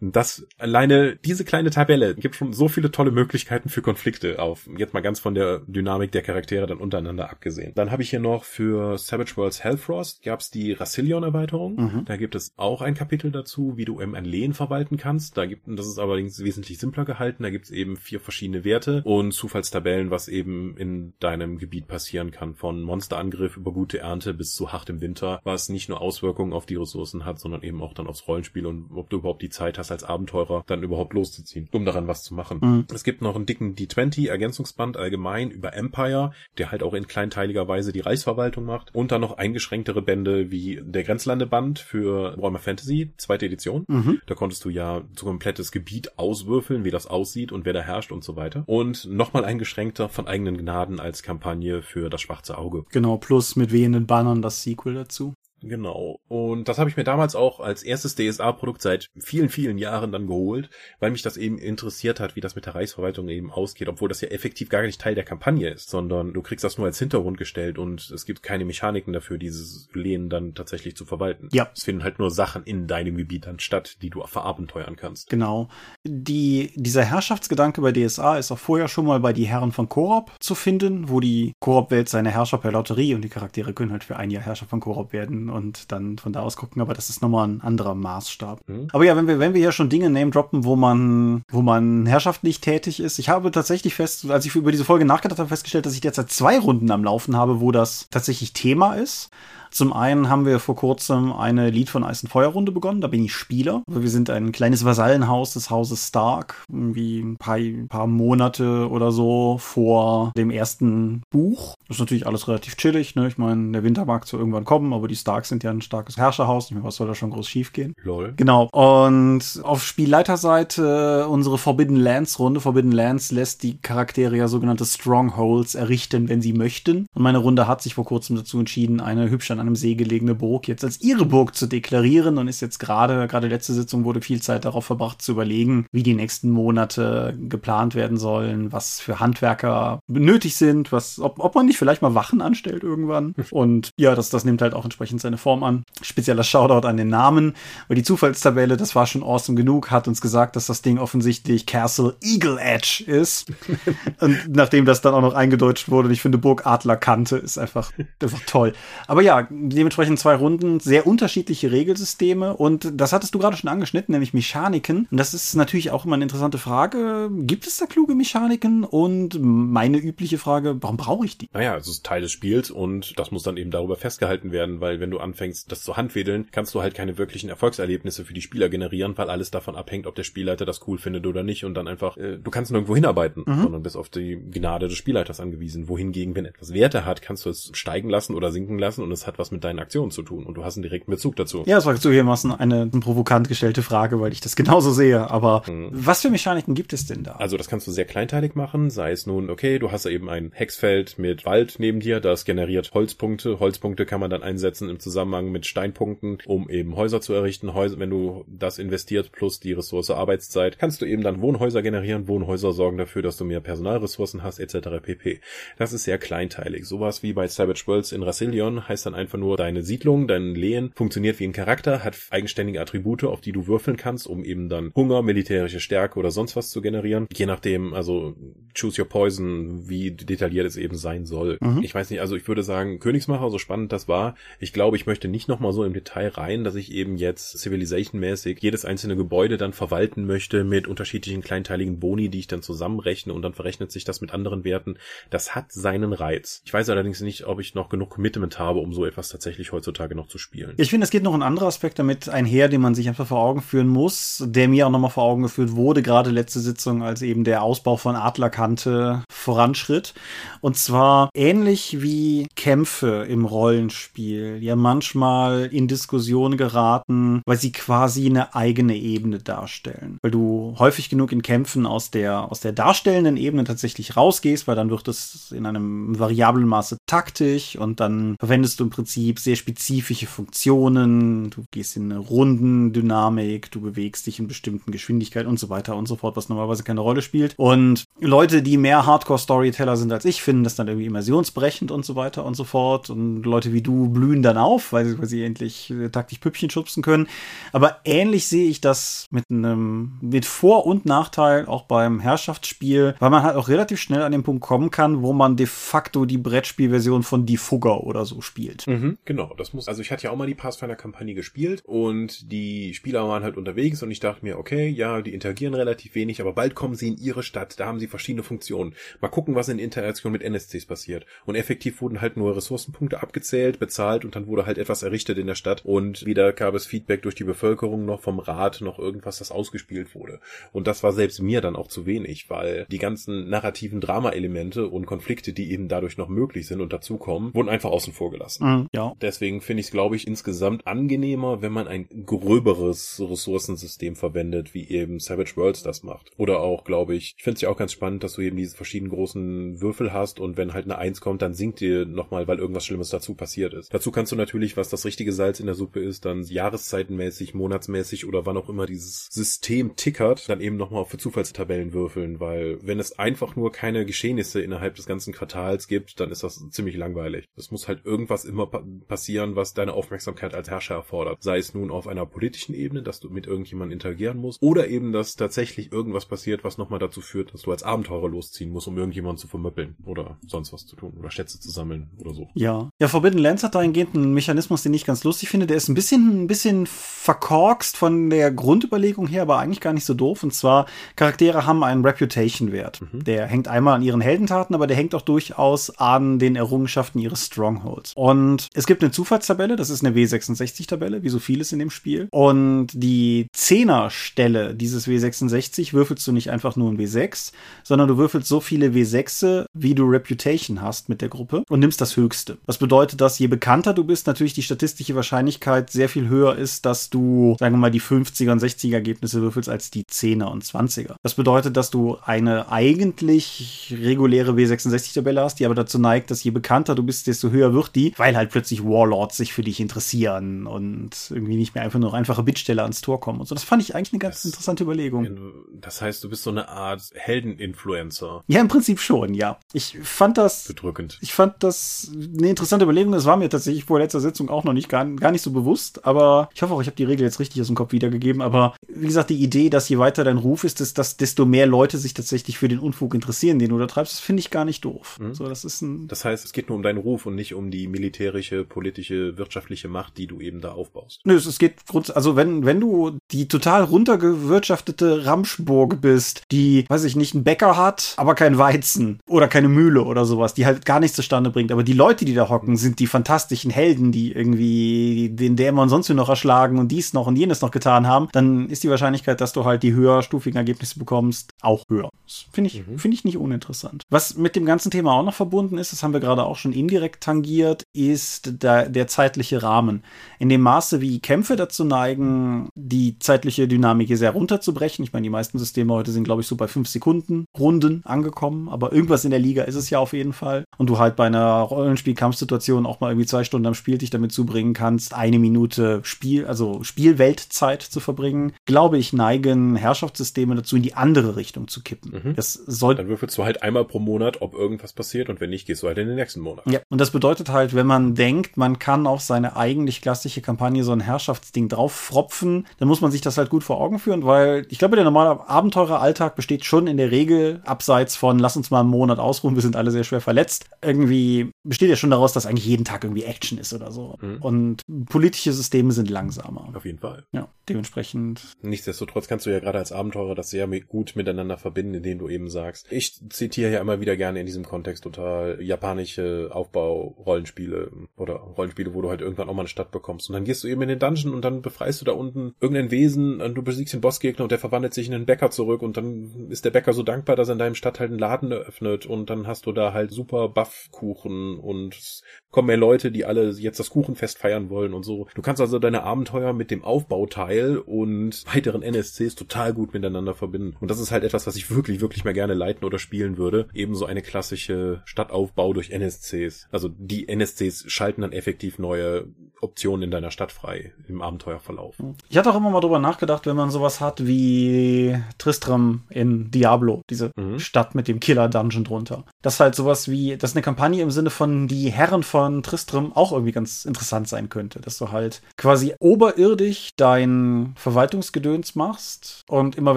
Das alleine diese kleine Tabelle gibt schon so viele tolle Möglichkeiten für Konflikte auf. Jetzt mal ganz von der Dynamik der Charaktere dann untereinander abgesehen. Dann habe ich hier noch für Savage Worlds Hellfrost gab's die Rassillion-Erweiterung. Mhm. Da gibt es auch ein Kapitel dazu, wie du eben ein Lehen verwalten kannst. Da gibt, das ist allerdings wesentlich simpler gehalten. Da gibt's eben vier verschiedene Werte und Zufallstabellen, was eben in deinem Gebiet passieren kann. Von Monsterangriff über gute Ernte bis zu hart im Winter, was nicht nur Auswirkungen auf die Ressourcen hat, sondern eben auch dann aufs Rollenspiel und ob du überhaupt die Zeit hast, als Abenteurer dann überhaupt loszuziehen, um daran was zu machen. Mhm. Es gibt noch einen dicken D20 Ergänzungsband allgemein über Empire, der halt auch in kleinteiliger Weise die Reichsverwaltung macht und dann noch eingeschränktere Bände wie der Grenzlandeband für Warhammer Fantasy, zweite Edition. Mhm. Da konntest du ja so komplettes Gebiet auswürfeln, wie das aussieht und wer da herrscht und so weiter. Und nochmal eingeschränkter von eigenen Gnaden als Kampagne für das schwarze Auge. Genau, plus mit wehenden Bannern das Sequel dazu. Genau. Und das habe ich mir damals auch als erstes DSA-Produkt seit vielen, vielen Jahren dann geholt, weil mich das eben interessiert hat, wie das mit der Reichsverwaltung eben ausgeht, obwohl das ja effektiv gar nicht Teil der Kampagne ist, sondern du kriegst das nur als Hintergrund gestellt und es gibt keine Mechaniken dafür, dieses Lehen dann tatsächlich zu verwalten. Ja. Es finden halt nur Sachen in deinem Gebiet dann statt, die du verabenteuern kannst. Genau. Die, dieser Herrschaftsgedanke bei DSA ist auch vorher schon mal bei die Herren von Korop zu finden, wo die Korop wählt seine Herrscher per Lotterie und die Charaktere können halt für ein Jahr Herrscher von Korop werden und dann von da aus gucken, aber das ist nochmal ein anderer Maßstab. Mhm. Aber ja, wenn wir, wenn wir hier schon Dinge name droppen, wo man, wo man herrschaftlich tätig ist, ich habe tatsächlich fest, als ich über diese Folge nachgedacht habe, festgestellt, dass ich derzeit zwei Runden am Laufen habe, wo das tatsächlich Thema ist. Zum einen haben wir vor kurzem eine Lied von Eis und Feuerrunde begonnen, da bin ich Spieler. Wir sind ein kleines Vasallenhaus des Hauses Stark, irgendwie ein paar, ein paar Monate oder so vor dem ersten Buch. Das ist natürlich alles relativ chillig, ne? Ich meine, der Winter mag zwar irgendwann kommen, aber die Starks sind ja ein starkes Herrscherhaus. Was soll da schon groß schief gehen? Lol. Genau. Und auf Spielleiterseite unsere Forbidden Lands Runde. Forbidden Lands lässt die Charaktere ja sogenannte Strongholds errichten, wenn sie möchten. Und meine Runde hat sich vor kurzem dazu entschieden, eine hübsch an einem See gelegene Burg jetzt als ihre Burg zu deklarieren und ist jetzt gerade, gerade letzte Sitzung wurde viel Zeit darauf verbracht zu überlegen, wie die nächsten Monate geplant werden sollen, was für Handwerker nötig sind, was, ob, ob man nicht vielleicht mal Wachen anstellt irgendwann. (laughs) Und ja, das, das nimmt halt auch entsprechend seine Form an. Spezieller Shoutout an den Namen, weil die Zufallstabelle, das war schon awesome genug, hat uns gesagt, dass das Ding offensichtlich Castle Eagle Edge ist. (laughs) und nachdem das dann auch noch eingedeutscht wurde, und ich finde Burg Adler Kante ist einfach, einfach toll. Aber ja, dementsprechend zwei Runden, sehr unterschiedliche Regelsysteme und das hattest du gerade schon angeschnitten, nämlich Mechaniken. Und das ist natürlich auch immer eine interessante Frage. Gibt es da kluge Mechaniken? Und meine übliche Frage, warum brauche ich die? Naja, es ist Teil des Spiels und das muss dann eben darüber festgehalten werden, weil wenn du anfängst, das zu handwedeln, kannst du halt keine wirklichen Erfolgserlebnisse für die Spieler generieren, weil alles davon abhängt, ob der Spielleiter das cool findet oder nicht und dann einfach, äh, du kannst nirgendwo hinarbeiten, mhm. sondern bist auf die Gnade des Spielleiters angewiesen. Wohingegen, wenn etwas Werte hat, kannst du es steigen lassen oder sinken lassen und es hat was mit deinen Aktionen zu tun und du hast einen direkten Bezug dazu. Ja, das war zugegebenermaßen eine, eine provokant gestellte Frage, weil ich das genauso sehe. Aber mhm. was für Mechaniken gibt es denn da? Also das kannst du sehr kleinteilig machen, sei es nun, okay, du hast da eben ein Hexfeld mit Wald neben dir, das generiert Holzpunkte. Holzpunkte kann man dann einsetzen im Zusammenhang mit Steinpunkten, um eben Häuser zu errichten. Häuser, wenn du das investiert plus die Ressource Arbeitszeit, kannst du eben dann Wohnhäuser generieren. Wohnhäuser sorgen dafür, dass du mehr Personalressourcen hast, etc. pp. Das ist sehr kleinteilig. Sowas wie bei Savage Worlds in Rassillion heißt dann einfach nur, deine Siedlung, dein Lehen funktioniert wie ein Charakter, hat eigenständige Attribute, auf die du würfeln kannst, um eben dann Hunger, militärische Stärke oder sonst was zu generieren. Je nachdem, also choose your poison, wie detailliert es eben sein soll. Mhm. Ich weiß nicht, also ich würde sagen, Königsmacher, so spannend das war, ich glaube, ich möchte nicht nochmal so im Detail rein, dass ich eben jetzt Civilization-mäßig jedes einzelne Gebäude dann verwalten möchte mit unterschiedlichen kleinteiligen Boni, die ich dann zusammenrechne und dann verrechnet sich das mit anderen Werten. Das hat seinen Reiz. Ich weiß allerdings nicht, ob ich noch genug Commitment habe, um so etwas tatsächlich heutzutage noch zu spielen. Ich finde, es geht noch ein anderer Aspekt damit einher, den man sich einfach vor Augen führen muss, der mir auch nochmal vor Augen geführt wurde, gerade letzte Sitzung, als eben der Ausbau von Adlerkante voranschritt. Und zwar ähnlich wie Kämpfe im Rollenspiel ja manchmal in Diskussionen geraten, weil sie quasi eine eigene Ebene darstellen. Weil du häufig genug in Kämpfen aus der, aus der darstellenden Ebene tatsächlich rausgehst, weil dann wird es in einem variablen Maße taktisch und dann verwendest du im Prinzip sehr spezifische Funktionen. Du gehst in eine Rundendynamik, du bewegst dich in bestimmten Geschwindigkeiten und so weiter und so fort, was normalerweise keine Rolle spielt. Und Leute, die mehr Hardcore-Storyteller sind als ich, finden das dann irgendwie immersionsbrechend und so weiter und so fort. Und Leute wie du blühen dann auf, weil, weil sie endlich äh, taktisch Püppchen schubsen können. Aber ähnlich sehe ich das mit einem, mit Vor- und Nachteil auch beim Herrschaftsspiel, weil man halt auch relativ schnell an den Punkt kommen kann, wo man de facto die Brettspielversion von Die Fugger oder so spielt. Mhm, genau, das muss, also ich hatte ja auch mal die Pathfinder-Kampagne gespielt und die Spieler waren halt unterwegs und ich dachte mir, okay, ja, die interagieren relativ wenig, aber bald kommen sie in ihre Stadt, da haben sie verschiedene Funktionen. Mal gucken, was in Interaktion mit NSCs passiert. Und effektiv wurden halt nur Ressourcenpunkte abgezählt, bezahlt und dann wurde halt etwas errichtet in der Stadt und wieder gab es Feedback durch die Bevölkerung noch vom Rat, noch irgendwas, das ausgespielt wurde. Und das war selbst mir dann auch zu wenig, weil die ganzen narrativen Drama-Elemente und Konflikte, die eben dadurch noch möglich sind und dazukommen, wurden einfach außen vor gelassen. Mhm, ja. Deswegen finde ich es, glaube ich, insgesamt angenehmer, wenn man ein gröberes Ressourcensystem verwendet, wie eben Savage Worlds das macht. Oder auch, glaube ich, ich finde es ja auch ganz spannend, dass du eben diese verschiedenen großen Würfel hast und wenn halt eine Eins kommt, dann sinkt dir nochmal, weil irgendwas Schlimmes dazu passiert ist. Dazu kannst du natürlich, was das richtige Salz in der Suppe ist, dann jahreszeitenmäßig, monatsmäßig oder wann auch immer dieses System tickert, dann eben nochmal für Zufallstabellen würfeln, weil wenn es einfach nur keine Geschehnisse innerhalb des ganzen Quartals gibt, dann ist das ziemlich langweilig. Es muss halt irgendwas immer passieren, was deine Aufmerksamkeit als Herrscher erfordert. Sei es nun auf einer politischen Ebene, dass du mit irgendjemandem interagieren musst, oder eben, dass tatsächlich irgendwas passiert, was nochmal dazu führt, dass du als Abenteurer losziehen musst, um irgendjemanden zu vermöppeln oder sonst was zu tun oder Schätze zu sammeln oder so. Ja. Ja, Forbidden Lands hat dahingehend einen Mechanismus, den ich ganz lustig finde. Der ist ein bisschen, ein bisschen verkorkst von der Grundüberlegung her, aber eigentlich gar nicht so doof. Und zwar, Charaktere haben einen Reputation-Wert. Mhm. Der hängt einmal an ihren Heldentaten, aber der hängt auch durchaus an den Errungenschaften ihres Strongholds. Und es gibt eine Zufallstabelle, das ist eine W66-Tabelle, wie so vieles in dem Spiel. Und die Zehnerstelle dieses W66 würfelst du nicht einfach nur ein W6, sondern du würfelst so viele W6, wie du Reputation hast mit der Gruppe und nimmst das höchste. Was bedeutet, dass je bekannter du bist, natürlich die statistische Wahrscheinlichkeit sehr viel höher ist, dass du, sagen wir mal, die 50er und 60er Ergebnisse würfelst als die 10er und 20er. Das bedeutet, dass du eine eigentlich reguläre W66-Tabelle hast, die aber dazu neigt, dass je bekannter du bist, desto höher wird die, weil halt plötzlich Warlords sich für dich interessieren und irgendwie nicht mehr einfach nur einfache Bittsteller ans Tor kommen und so. Das fand ich eigentlich eine ganz das, interessante Überlegung. Das heißt, du bist so eine Art Helden-Influencer. Ja, im Prinzip schon, ja. Ich fand das bedrückend. Ich fand das eine interessante Überlegung. Das war mir tatsächlich vor letzter Sitzung auch noch nicht gar, gar nicht so bewusst, aber ich hoffe auch, ich habe die Regel jetzt richtig aus dem Kopf wiedergegeben. Aber wie gesagt, die Idee, dass je weiter dein Ruf ist, ist dass desto mehr Leute sich tatsächlich für den Unfug interessieren, den du da treibst, das finde ich gar nicht doof. Mhm. So, das ist ein. Das heißt, es geht nur um deinen Ruf und nicht um die militärische, politische, wirtschaftliche Macht, die du eben da aufbaust. Nö, es geht grundsätzlich, also wenn, wenn du die total runtergewirtschaftete Ramschburg bist, die, weiß ich nicht, einen Bäcker hat, aber kein Weizen oder keine Mühle oder sowas, die halt gar nichts zustande bringt. Aber die Leute, die da hocken, sind die fantastischen Helden, die irgendwie den Dämon sonst wie noch erschlagen und dies noch und jenes noch getan haben, dann ist die Wahrscheinlichkeit, dass du halt die höherstufigen Ergebnisse bekommst, auch höher. Das finde ich, mhm. finde ich nicht uninteressant. Was mit dem ganzen Thema auch noch verbunden ist, das haben wir gerade auch schon indirekt tangiert, ist der, der zeitliche Rahmen. In dem Maße, wie Kämpfe dazu neigen, die zeitliche Dynamik hier sehr runterzubrechen. Ich meine, die meisten Systeme heute sind, glaube ich, so bei fünf Sekunden Runden angekommen, aber irgendwas in der Liga ist es ja auf jeden Fall. Und du halt bei einer Rollenspiel-Kampfsituation auch mal irgendwie zwei Stunden am Spiel dich damit zubringen kannst, eine Minute Spiel, also Spielweltzeit zu verbringen, glaube ich, neigen Herrschaftssysteme dazu, in die andere Richtung zu kippen. Mhm. Das soll Dann würfelst du halt einmal pro Monat, ob irgendwas passiert und wenn nicht, gehst du halt in den nächsten Monat. Ja, und das bedeutet halt, wenn man denkt, man kann auf seine eigentlich klassische Kampagne so ein Herrschaftsding drauf fropfen, dann muss man sich das halt gut vor Augen führen, weil ich glaube, der normale Abenteureralltag besteht schon in der Regel, abseits von lass uns mal einen Monat ausruhen, wir sind alle sehr schwer verletzt, irgendwie besteht ja schon daraus, dass eigentlich jeden Tag irgendwie Action ist oder so. Mhm. Und politische Systeme sind langsamer. Auf jeden Fall. Ja, dementsprechend. Nichtsdestotrotz kannst du ja gerade als Abenteurer das sehr gut miteinander miteinander verbinden, indem du eben sagst, ich zitiere ja immer wieder gerne in diesem Kontext total japanische Aufbau-Rollenspiele oder Rollenspiele, wo du halt irgendwann auch mal eine Stadt bekommst. Und dann gehst du eben in den Dungeon und dann befreist du da unten irgendein Wesen und du besiegst den Bossgegner und der verwandelt sich in einen Bäcker zurück und dann ist der Bäcker so dankbar, dass er in deinem Stadt halt einen Laden eröffnet und dann hast du da halt super Buffkuchen und kommen mehr Leute, die alle jetzt das Kuchenfest feiern wollen und so. Du kannst also deine Abenteuer mit dem Aufbauteil und weiteren NSCs total gut miteinander verbinden. Und das ist halt etwas, was ich wirklich, wirklich mehr gerne leiten oder spielen würde. Ebenso eine klassische Stadtaufbau durch NSCs. Also die NSCs schalten dann effektiv neue Optionen in deiner Stadt frei im Abenteuerverlauf. Ich hatte auch immer mal drüber nachgedacht, wenn man sowas hat wie Tristram in Diablo, diese mhm. Stadt mit dem Killer-Dungeon drunter. Das ist halt sowas wie, das ist eine Kampagne im Sinne von die Herren von Tristram auch irgendwie ganz interessant sein könnte, dass du halt quasi oberirdisch dein Verwaltungsgedöns machst und immer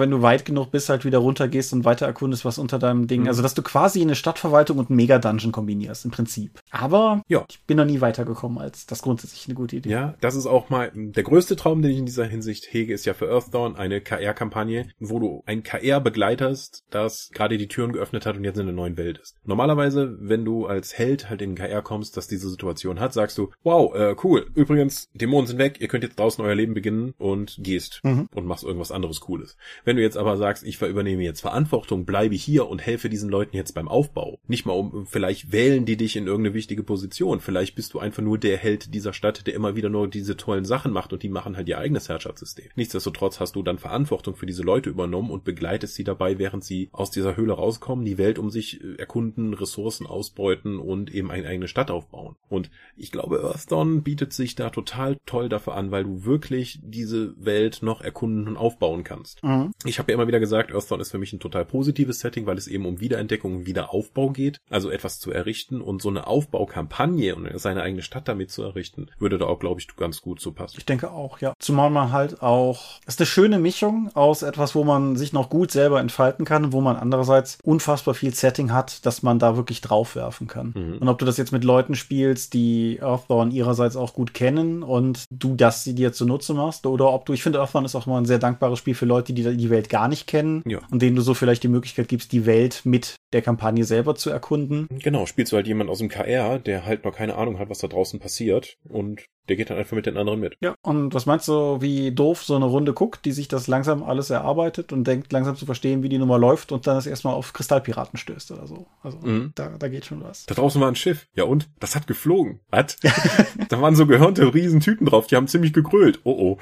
wenn du weit genug bist, halt wieder runtergehst und weiter erkundest, was unter deinem Ding, mhm. also dass du quasi eine Stadtverwaltung und einen Mega-Dungeon kombinierst, im Prinzip. Aber ja. ich bin noch nie weitergekommen als das grundsätzlich eine gute Idee. Ja, das ist auch mal der größte Traum, den ich in dieser Hinsicht hege, ist ja für Earthdawn eine KR-Kampagne, wo du ein KR begleiterst, das gerade die Türen geöffnet hat und jetzt in einer neuen Welt ist. Normalerweise, wenn du als Held halt in KR kommst, dass diese Situation hat, sagst du, wow, äh, cool, übrigens, Dämonen sind weg, ihr könnt jetzt draußen euer Leben beginnen und gehst mhm. und machst irgendwas anderes Cooles. Wenn du jetzt aber sagst, ich übernehme jetzt Verantwortung, bleibe hier und helfe diesen Leuten jetzt beim Aufbau, nicht mal um, vielleicht wählen die dich in irgendeine wichtige Position, vielleicht bist du einfach nur der Held dieser Stadt, der immer wieder nur diese tollen Sachen macht und die machen halt ihr eigenes Herrschaftssystem. Nichtsdestotrotz hast du dann Verantwortung für diese Leute übernommen und begleitest sie dabei, während sie aus dieser Höhle rauskommen, die Welt um sich äh, erkunden, Ressourcen ausbeuten und eben eine eigene Stadt aufbauen. Und ich glaube, Earthdawn bietet sich da total toll dafür an, weil du wirklich diese Welt noch erkunden und aufbauen kannst. Mhm. Ich habe ja immer wieder gesagt, Earthdawn ist für mich ein total positives Setting, weil es eben um Wiederentdeckung und Wiederaufbau geht, also etwas zu errichten und so eine Aufbaukampagne und seine eigene Stadt damit zu errichten, würde da auch, glaube ich, ganz gut zu passen. Ich denke auch, ja. Zumal man halt auch, es ist eine schöne Mischung aus etwas, wo man sich noch gut selber entfalten kann, wo man andererseits unfassbar viel Setting hat, dass man da wirklich draufwerfen kann. Mhm. Und ob du das jetzt mit Leuten spielst, die Earthbound ihrerseits auch gut kennen und du das sie dir zunutze machst, oder ob du, ich finde Earthbound ist auch immer ein sehr dankbares Spiel für Leute, die die Welt gar nicht kennen ja. Und denen du so vielleicht die Möglichkeit gibst, die Welt mit der Kampagne selber zu erkunden. Genau, spielst du halt jemand aus dem KR, der halt noch keine Ahnung hat, was da draußen passiert und der geht dann einfach mit den anderen mit. Ja, und was meinst du, wie doof so eine Runde guckt, die sich das langsam alles erarbeitet und denkt langsam zu verstehen, wie die Nummer läuft und dann das erstmal auf Kristallpiraten stößt oder so. Also mhm. da, da geht schon was. Da draußen war ein Schiff. Ja und? Das hat geflogen. Was? (laughs) da waren so gehörnte Riesentüten drauf, die haben ziemlich gegrölt. Oh oh.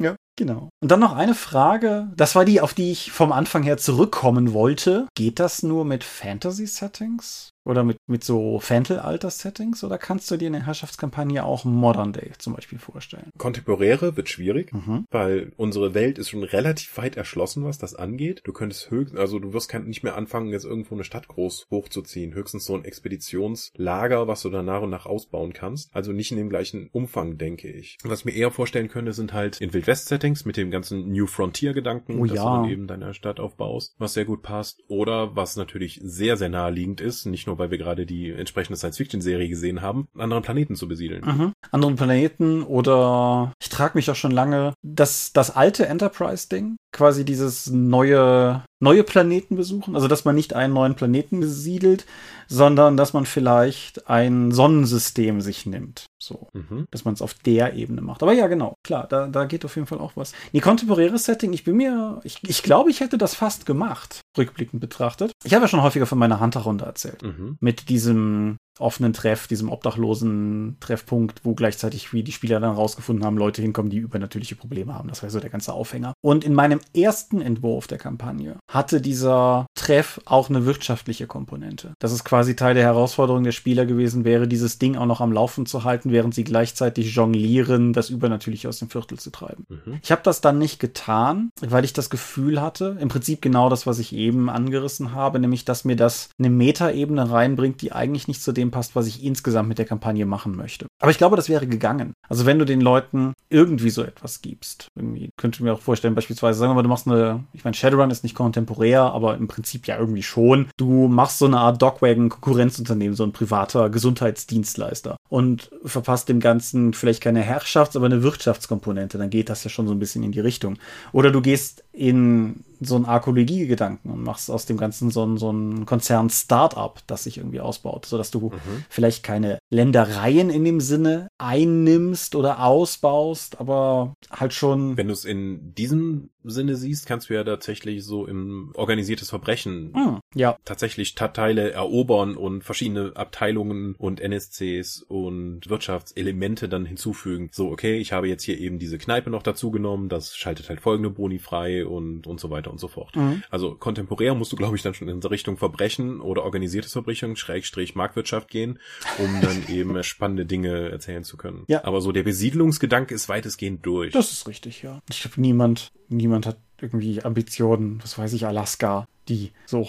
ja. Genau. Und dann noch eine Frage, das war die, auf die ich vom Anfang her zurückkommen wollte. Geht das nur mit Fantasy-Settings? Oder mit, mit so Fantal-Alter-Settings? Oder kannst du dir eine Herrschaftskampagne auch Modern Day zum Beispiel vorstellen? Kontemporäre wird schwierig, mhm. weil unsere Welt ist schon relativ weit erschlossen, was das angeht. Du könntest höchstens, also du wirst nicht mehr anfangen, jetzt irgendwo eine Stadt groß hochzuziehen. Höchstens so ein Expeditionslager, was du dann nach und nach ausbauen kannst. Also nicht in dem gleichen Umfang, denke ich. Was mir eher vorstellen könnte, sind halt in Wildwest-Settings mit dem ganzen New Frontier-Gedanken, oh, dass ja. du dann eben deine Stadt aufbaust, was sehr gut passt. Oder was natürlich sehr, sehr naheliegend ist, nicht nur nur weil wir gerade die entsprechende Science-Fiction-Serie gesehen haben, anderen Planeten zu besiedeln. Mhm. Anderen Planeten oder ich trage mich auch schon lange, das, das alte Enterprise-Ding, quasi dieses neue, neue Planeten besuchen, also dass man nicht einen neuen Planeten besiedelt, sondern dass man vielleicht ein Sonnensystem sich nimmt. So, mhm. dass man es auf der Ebene macht. Aber ja, genau, klar, da, da geht auf jeden Fall auch was. Die kontemporäre Setting, ich bin mir, ich, ich glaube, ich hätte das fast gemacht, rückblickend betrachtet. Ich habe ja schon häufiger von meiner Hunter-Runde erzählt. Mhm. Mit diesem offenen Treff, diesem obdachlosen Treffpunkt, wo gleichzeitig, wie die Spieler dann rausgefunden haben, Leute hinkommen, die übernatürliche Probleme haben. Das war so der ganze Aufhänger. Und in meinem ersten Entwurf der Kampagne hatte dieser Treff auch eine wirtschaftliche Komponente. Dass es quasi Teil der Herausforderung der Spieler gewesen wäre, dieses Ding auch noch am Laufen zu halten, während sie gleichzeitig jonglieren, das Übernatürliche aus dem Viertel zu treiben. Mhm. Ich habe das dann nicht getan, weil ich das Gefühl hatte, im Prinzip genau das, was ich eben angerissen habe, nämlich, dass mir das eine Metaebene reinbringt, die eigentlich nicht zu dem passt, was ich insgesamt mit der Kampagne machen möchte. Aber ich glaube, das wäre gegangen. Also wenn du den Leuten irgendwie so etwas gibst. Irgendwie könnte ich mir auch vorstellen, beispielsweise, sagen wir mal, du machst eine, ich meine, Shadowrun ist nicht kontemporär, aber im Prinzip ja irgendwie schon. Du machst so eine Art Dogwagon-Konkurrenzunternehmen, so ein privater Gesundheitsdienstleister und verpasst dem Ganzen vielleicht keine Herrschafts-, aber eine Wirtschaftskomponente. Dann geht das ja schon so ein bisschen in die Richtung. Oder du gehst in so einen Arkologie-Gedanken und machst aus dem Ganzen so ein, so ein Konzern-Startup, das sich irgendwie ausbaut, sodass du mhm. vielleicht keine Ländereien in dem Sinne einnimmst oder ausbaust, aber halt schon. Wenn du es in diesem Sinne siehst, kannst du ja tatsächlich so im organisiertes Verbrechen mhm, ja. tatsächlich Stadtteile erobern und verschiedene Abteilungen und NSCs und Wirtschaftselemente dann hinzufügen. So, okay, ich habe jetzt hier eben diese Kneipe noch dazu genommen, das schaltet halt folgende Boni frei und, und so weiter und so fort. Mhm. Also kontemporär musst du, glaube ich, dann schon in Richtung Verbrechen oder organisiertes Verbrechen, Schrägstrich Marktwirtschaft gehen, um dann (laughs) eben spannende Dinge erzählen zu können. Ja. Aber so der Besiedlungsgedanke ist weitestgehend durch. Das ist richtig, ja. Ich glaube, niemand, niemand hat irgendwie Ambitionen, was weiß ich, Alaska, die so.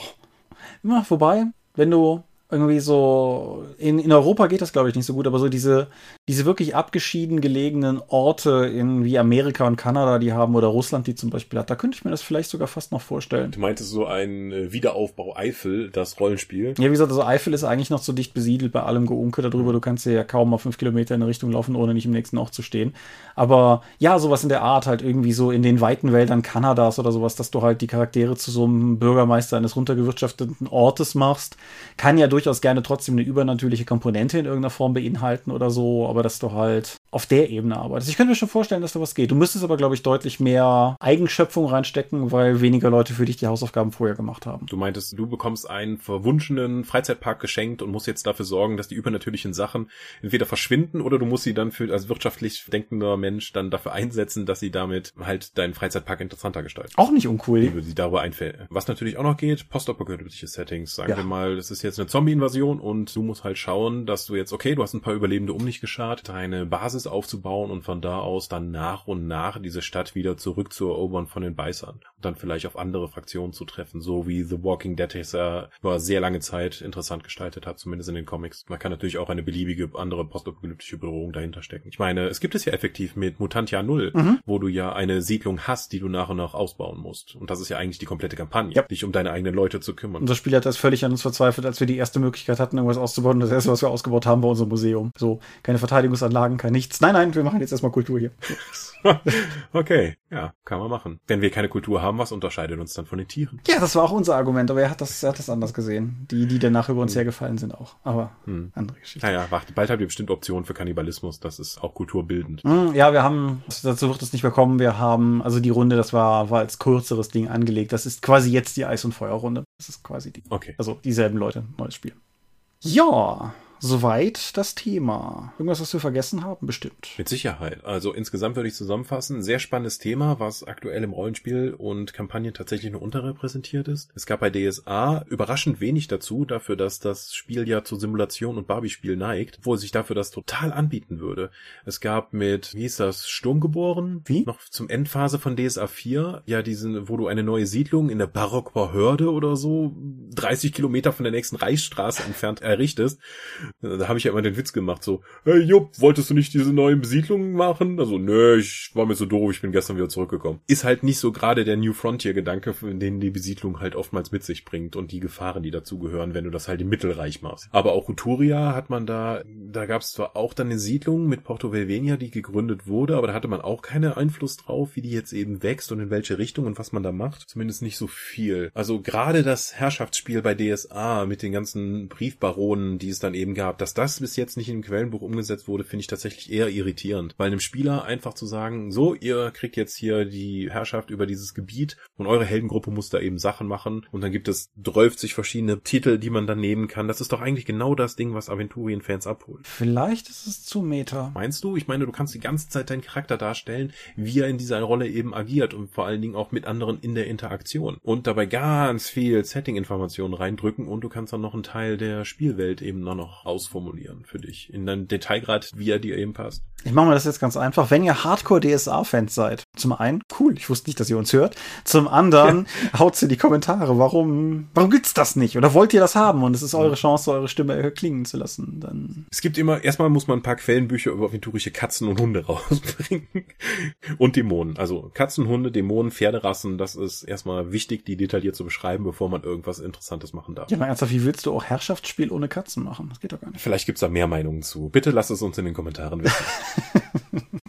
Immer vorbei, wenn du irgendwie so, in, in Europa geht das glaube ich nicht so gut, aber so diese, diese wirklich abgeschieden gelegenen Orte in wie Amerika und Kanada die haben oder Russland die zum Beispiel hat, da könnte ich mir das vielleicht sogar fast noch vorstellen. Du meintest so ein äh, Wiederaufbau Eifel, das Rollenspiel? Ja, wie gesagt, also Eifel ist eigentlich noch so dicht besiedelt bei allem Geunke darüber, du kannst ja kaum mal fünf Kilometer in eine Richtung laufen, ohne nicht im nächsten Ort zu stehen. Aber ja, sowas in der Art halt irgendwie so in den weiten Wäldern Kanadas oder sowas, dass du halt die Charaktere zu so einem Bürgermeister eines runtergewirtschafteten Ortes machst, kann ja durchaus gerne trotzdem eine übernatürliche Komponente in irgendeiner Form beinhalten oder so, aber dass du halt auf der Ebene arbeitest. Ich könnte mir schon vorstellen, dass da was geht. Du müsstest aber, glaube ich, deutlich mehr Eigenschöpfung reinstecken, weil weniger Leute für dich die Hausaufgaben vorher gemacht haben. Du meintest, du bekommst einen verwunschenen Freizeitpark geschenkt und musst jetzt dafür sorgen, dass die übernatürlichen Sachen entweder verschwinden oder du musst sie dann für als wirtschaftlich denkender Mensch dann dafür einsetzen, dass sie damit halt deinen Freizeitpark interessanter gestalten. Auch nicht uncool. Wie sie darüber einfällt. Was natürlich auch noch geht, postapokalyptische Settings. Sagen ja. wir mal, das ist jetzt eine Zombie-Invasion und du musst halt schauen, dass du jetzt, okay, du hast ein paar Überlebende um dich geschart, deine Basis aufzubauen und von da aus dann nach und nach diese Stadt wieder zurückzuerobern von den Beißern. Und dann vielleicht auf andere Fraktionen zu treffen, so wie The Walking Dead es ja über sehr lange Zeit interessant gestaltet hat, zumindest in den Comics. Man kann natürlich auch eine beliebige andere postapokalyptische Bedrohung dahinter stecken. Ich meine, es gibt es ja effektiv mit Mutantia Null, mhm. wo du ja eine Siedlung hast, die du nach und nach ausbauen musst. Und das ist ja eigentlich die komplette Kampagne, ja. dich um deine eigenen Leute zu kümmern. Unser Spiel hat das völlig an uns verzweifelt, als wir die erste Möglichkeit hatten, irgendwas auszubauen. Das erste, was wir ausgebaut haben, war unser Museum. So, keine Verteidigungsanlagen, kein nichts. Nein, nein, wir machen jetzt erstmal Kultur hier. (laughs) okay, ja, kann man machen. Wenn wir keine Kultur haben, was unterscheidet uns dann von den Tieren? Ja, das war auch unser Argument, aber er hat das, er hat das anders gesehen. Die, die danach über uns hm. hergefallen sind auch. Aber hm. andere Geschichte. Naja, warte, bald habt ihr bestimmt Optionen für Kannibalismus. Das ist auch kulturbildend. Hm, ja, wir haben, dazu wird es nicht mehr kommen. Wir haben, also die Runde, das war, war als kürzeres Ding angelegt. Das ist quasi jetzt die Eis- und Feuerrunde. Das ist quasi die. Okay. Also dieselben Leute, neues Spiel. Ja, Soweit das Thema. Irgendwas, was wir vergessen haben? Bestimmt. Mit Sicherheit. Also insgesamt würde ich zusammenfassen, sehr spannendes Thema, was aktuell im Rollenspiel und Kampagnen tatsächlich nur unterrepräsentiert ist. Es gab bei DSA überraschend wenig dazu, dafür, dass das Spiel ja zur Simulation und Barbie-Spiel neigt, wo sich dafür das total anbieten würde. Es gab mit, wie hieß das, Sturmgeboren? Wie? Noch zum Endphase von DSA 4, ja diesen, wo du eine neue Siedlung in der Barockbahörde oder so, 30 Kilometer von der nächsten Reichsstraße entfernt errichtest da habe ich ja immer den Witz gemacht, so, hey Jupp, wolltest du nicht diese neuen Besiedlungen machen? Also, nö, ich war mir so doof, ich bin gestern wieder zurückgekommen. Ist halt nicht so gerade der New Frontier-Gedanke, den die Besiedlung halt oftmals mit sich bringt und die Gefahren, die dazugehören, wenn du das halt im Mittelreich machst. Aber auch Uturia hat man da, da gab es zwar auch dann eine Siedlung mit Porto Velvenia, die gegründet wurde, aber da hatte man auch keinen Einfluss drauf, wie die jetzt eben wächst und in welche Richtung und was man da macht. Zumindest nicht so viel. Also gerade das Herrschaftsspiel bei DSA mit den ganzen Briefbaronen, die es dann eben gab, dass das bis jetzt nicht in dem Quellenbuch umgesetzt wurde, finde ich tatsächlich eher irritierend. Weil einem Spieler einfach zu sagen, so, ihr kriegt jetzt hier die Herrschaft über dieses Gebiet und eure Heldengruppe muss da eben Sachen machen und dann gibt es 12 verschiedene Titel, die man dann nehmen kann. Das ist doch eigentlich genau das Ding, was Aventurien-Fans abholt. Vielleicht ist es zu meta. Meinst du? Ich meine, du kannst die ganze Zeit deinen Charakter darstellen, wie er in dieser Rolle eben agiert und vor allen Dingen auch mit anderen in der Interaktion. Und dabei ganz viel Setting-Informationen reindrücken und du kannst dann noch einen Teil der Spielwelt eben noch ausformulieren für dich. In deinem Detailgrad, wie er dir eben passt. Ich mache mal das jetzt ganz einfach. Wenn ihr Hardcore-DSA-Fans seid, zum einen, cool, ich wusste nicht, dass ihr uns hört. Zum anderen, (laughs) haut's in die Kommentare. Warum, warum gibt's das nicht? Oder wollt ihr das haben? Und es ist eure Chance, eure Stimme klingen zu lassen. Dann. Es gibt immer, erstmal muss man ein paar Quellenbücher über aventurische Katzen und Hunde (laughs) rausbringen. und Dämonen. Also Katzen, Hunde, Dämonen, Pferderassen, das ist erstmal wichtig, die detailliert zu beschreiben, bevor man irgendwas Interessantes machen darf. Ja, mal ernsthaft, wie willst du auch Herrschaftsspiel ohne Katzen machen? Das geht doch gar nicht. Vielleicht gibt's da mehr Meinungen zu. Bitte lasst es uns in den Kommentaren wissen. (laughs)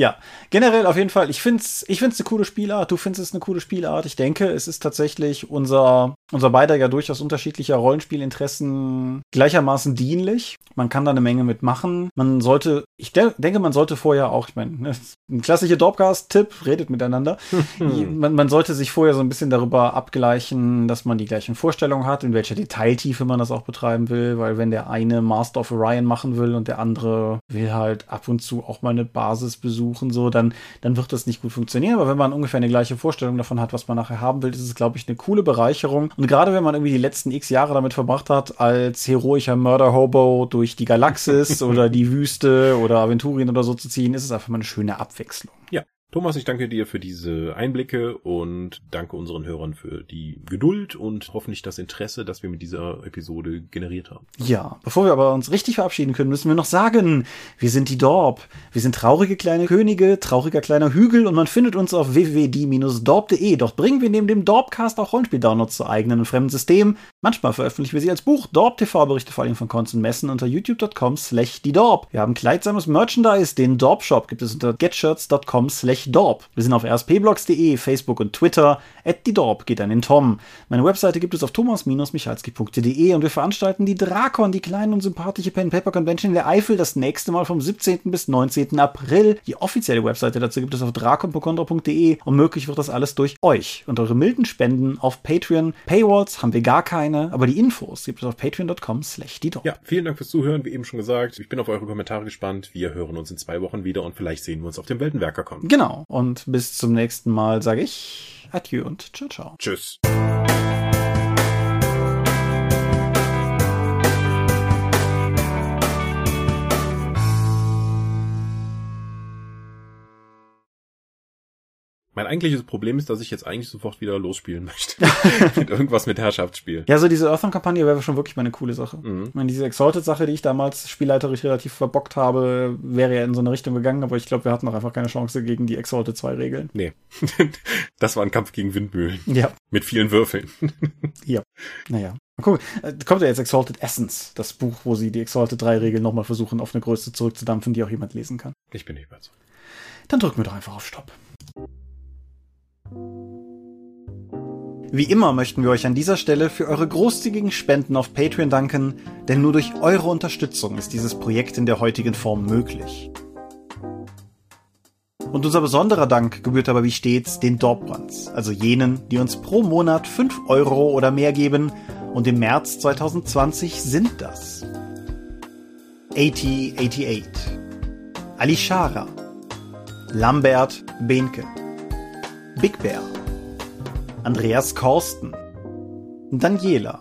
Ja, generell auf jeden Fall. Ich find's, ich find's eine coole Spielart. Du findest es eine coole Spielart. Ich denke, es ist tatsächlich unser, unser beider ja durchaus unterschiedlicher Rollenspielinteressen gleichermaßen dienlich. Man kann da eine Menge mitmachen. Man sollte, ich de denke, man sollte vorher auch, ich meine, ne, (laughs) ein klassischer Dropcast-Tipp, redet miteinander. (laughs) man, man sollte sich vorher so ein bisschen darüber abgleichen, dass man die gleichen Vorstellungen hat, in welcher Detailtiefe man das auch betreiben will, weil wenn der eine Master of Orion machen will und der andere will halt ab und zu auch mal eine Basis besuchen, so, dann, dann wird das nicht gut funktionieren. Aber wenn man ungefähr eine gleiche Vorstellung davon hat, was man nachher haben will, ist es, glaube ich, eine coole Bereicherung. Und gerade wenn man irgendwie die letzten x Jahre damit verbracht hat, als heroischer Mörder-Hobo durch die Galaxis (laughs) oder die Wüste oder Aventurien oder so zu ziehen, ist es einfach mal eine schöne Abwechslung. Ja, Thomas, ich danke dir für diese Einblicke und danke unseren Hörern für die Geduld und hoffentlich das Interesse, das wir mit dieser Episode generiert haben. Ja, bevor wir aber uns richtig verabschieden können, müssen wir noch sagen, wir sind die Dorp. Wir sind traurige kleine Könige, trauriger kleiner Hügel und man findet uns auf www.die-dorp.de. Dort bringen wir neben dem Dorpcast auch Rollenspiel-Downloads zu eigenen und fremden Systemen. Manchmal veröffentlichen wir sie als Buch. Dorp TV-Berichte vor allem von und Messen unter youtube.com slash die Dorp. Wir haben kleidsames Merchandise, den Dorp Shop gibt es unter getshirts.com slash Dorp. Wir sind auf rspblogs.de, Facebook und Twitter. At die Dorp geht an den Tom. Meine Webseite gibt es auf thomas-michalski.de und wir veranstalten die Drakon, die kleine und sympathische Pen Paper Convention in der Eifel, das nächste Mal vom 17. bis 19. April. Die offizielle Webseite dazu gibt es auf drakon.de und möglich wird das alles durch euch und eure milden Spenden auf Patreon. Paywalls haben wir gar keine, aber die Infos gibt es auf patreon.com slash. Ja, vielen Dank fürs Zuhören, wie eben schon gesagt. Ich bin auf eure Kommentare gespannt. Wir hören uns in zwei Wochen wieder und vielleicht sehen wir uns auf dem Weltenwerker kommen. Genau. Und bis zum nächsten Mal sage ich Adieu und ciao, ciao. Tschüss. Mein eigentliches Problem ist, dass ich jetzt eigentlich sofort wieder losspielen möchte. (laughs) mit irgendwas mit Herrschaftsspiel. Ja, so diese Earthbound-Kampagne wäre schon wirklich mal eine coole Sache. Mhm. Ich meine, diese Exalted-Sache, die ich damals spielleiterisch relativ verbockt habe, wäre ja in so eine Richtung gegangen, aber ich glaube, wir hatten noch einfach keine Chance gegen die Exalted 2 Regeln. Nee. (laughs) das war ein Kampf gegen Windmühlen. Ja. Mit vielen Würfeln. (laughs) ja. Naja. Guck, kommt ja jetzt Exalted Essence, das Buch, wo sie die Exalted 3 Regeln nochmal versuchen, auf eine Größe zurückzudampfen, die auch jemand lesen kann. Ich bin nicht überzeugt. Dann drücken wir doch einfach auf Stopp. Wie immer möchten wir euch an dieser Stelle für eure großzügigen Spenden auf Patreon danken, denn nur durch eure Unterstützung ist dieses Projekt in der heutigen Form möglich. Und unser besonderer Dank gebührt aber wie stets den Dorpbrands, also jenen, die uns pro Monat 5 Euro oder mehr geben und im März 2020 sind das 8088, Alishara, Lambert Behnke, Big Bear, Andreas Korsten, Daniela,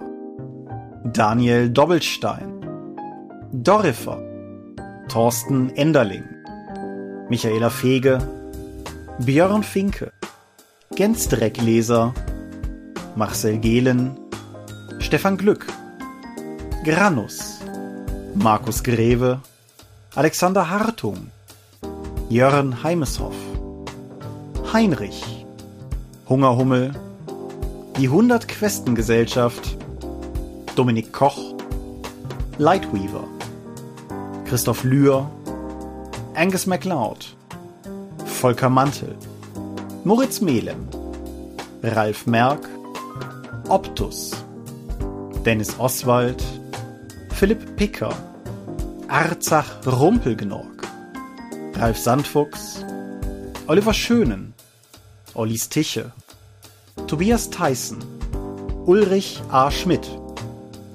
Daniel Doppelstein, Dorifer, Thorsten Enderling, Michaela Fege, Björn Finke, Gensdreckleser, Marcel Gehlen, Stefan Glück, Granus, Markus Greve, Alexander Hartung, Jörn Heimeshoff, Heinrich, Hungerhummel, die 100 Questengesellschaft, Dominik Koch, Lightweaver, Christoph Lühr, Angus MacLeod, Volker Mantel, Moritz Melem, Ralf Merck, Optus, Dennis Oswald, Philipp Picker, Arzach Rumpelgnorg, Ralf Sandfuchs, Oliver Schönen, Ollis Tiche, Tobias Tyson, Ulrich A. Schmidt,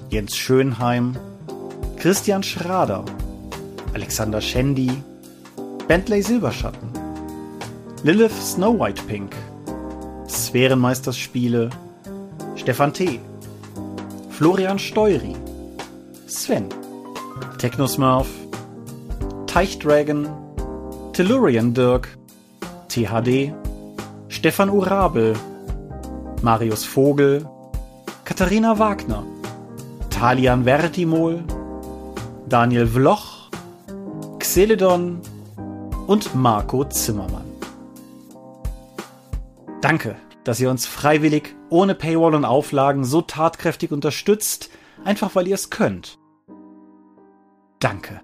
Jens Schönheim, Christian Schrader, Alexander Schendi, Bentley Silberschatten, Lilith Snow White Pink, Sphärenmeisterspiele, Stefan T., Florian Steury, Sven, Technosmurf, Teichdragon, Tellurian Dirk, THD, Stefan Urabel, Marius Vogel, Katharina Wagner, Talian Vertimol, Daniel Vloch, Xeledon und Marco Zimmermann. Danke, dass ihr uns freiwillig, ohne Paywall und Auflagen so tatkräftig unterstützt, einfach weil ihr es könnt. Danke.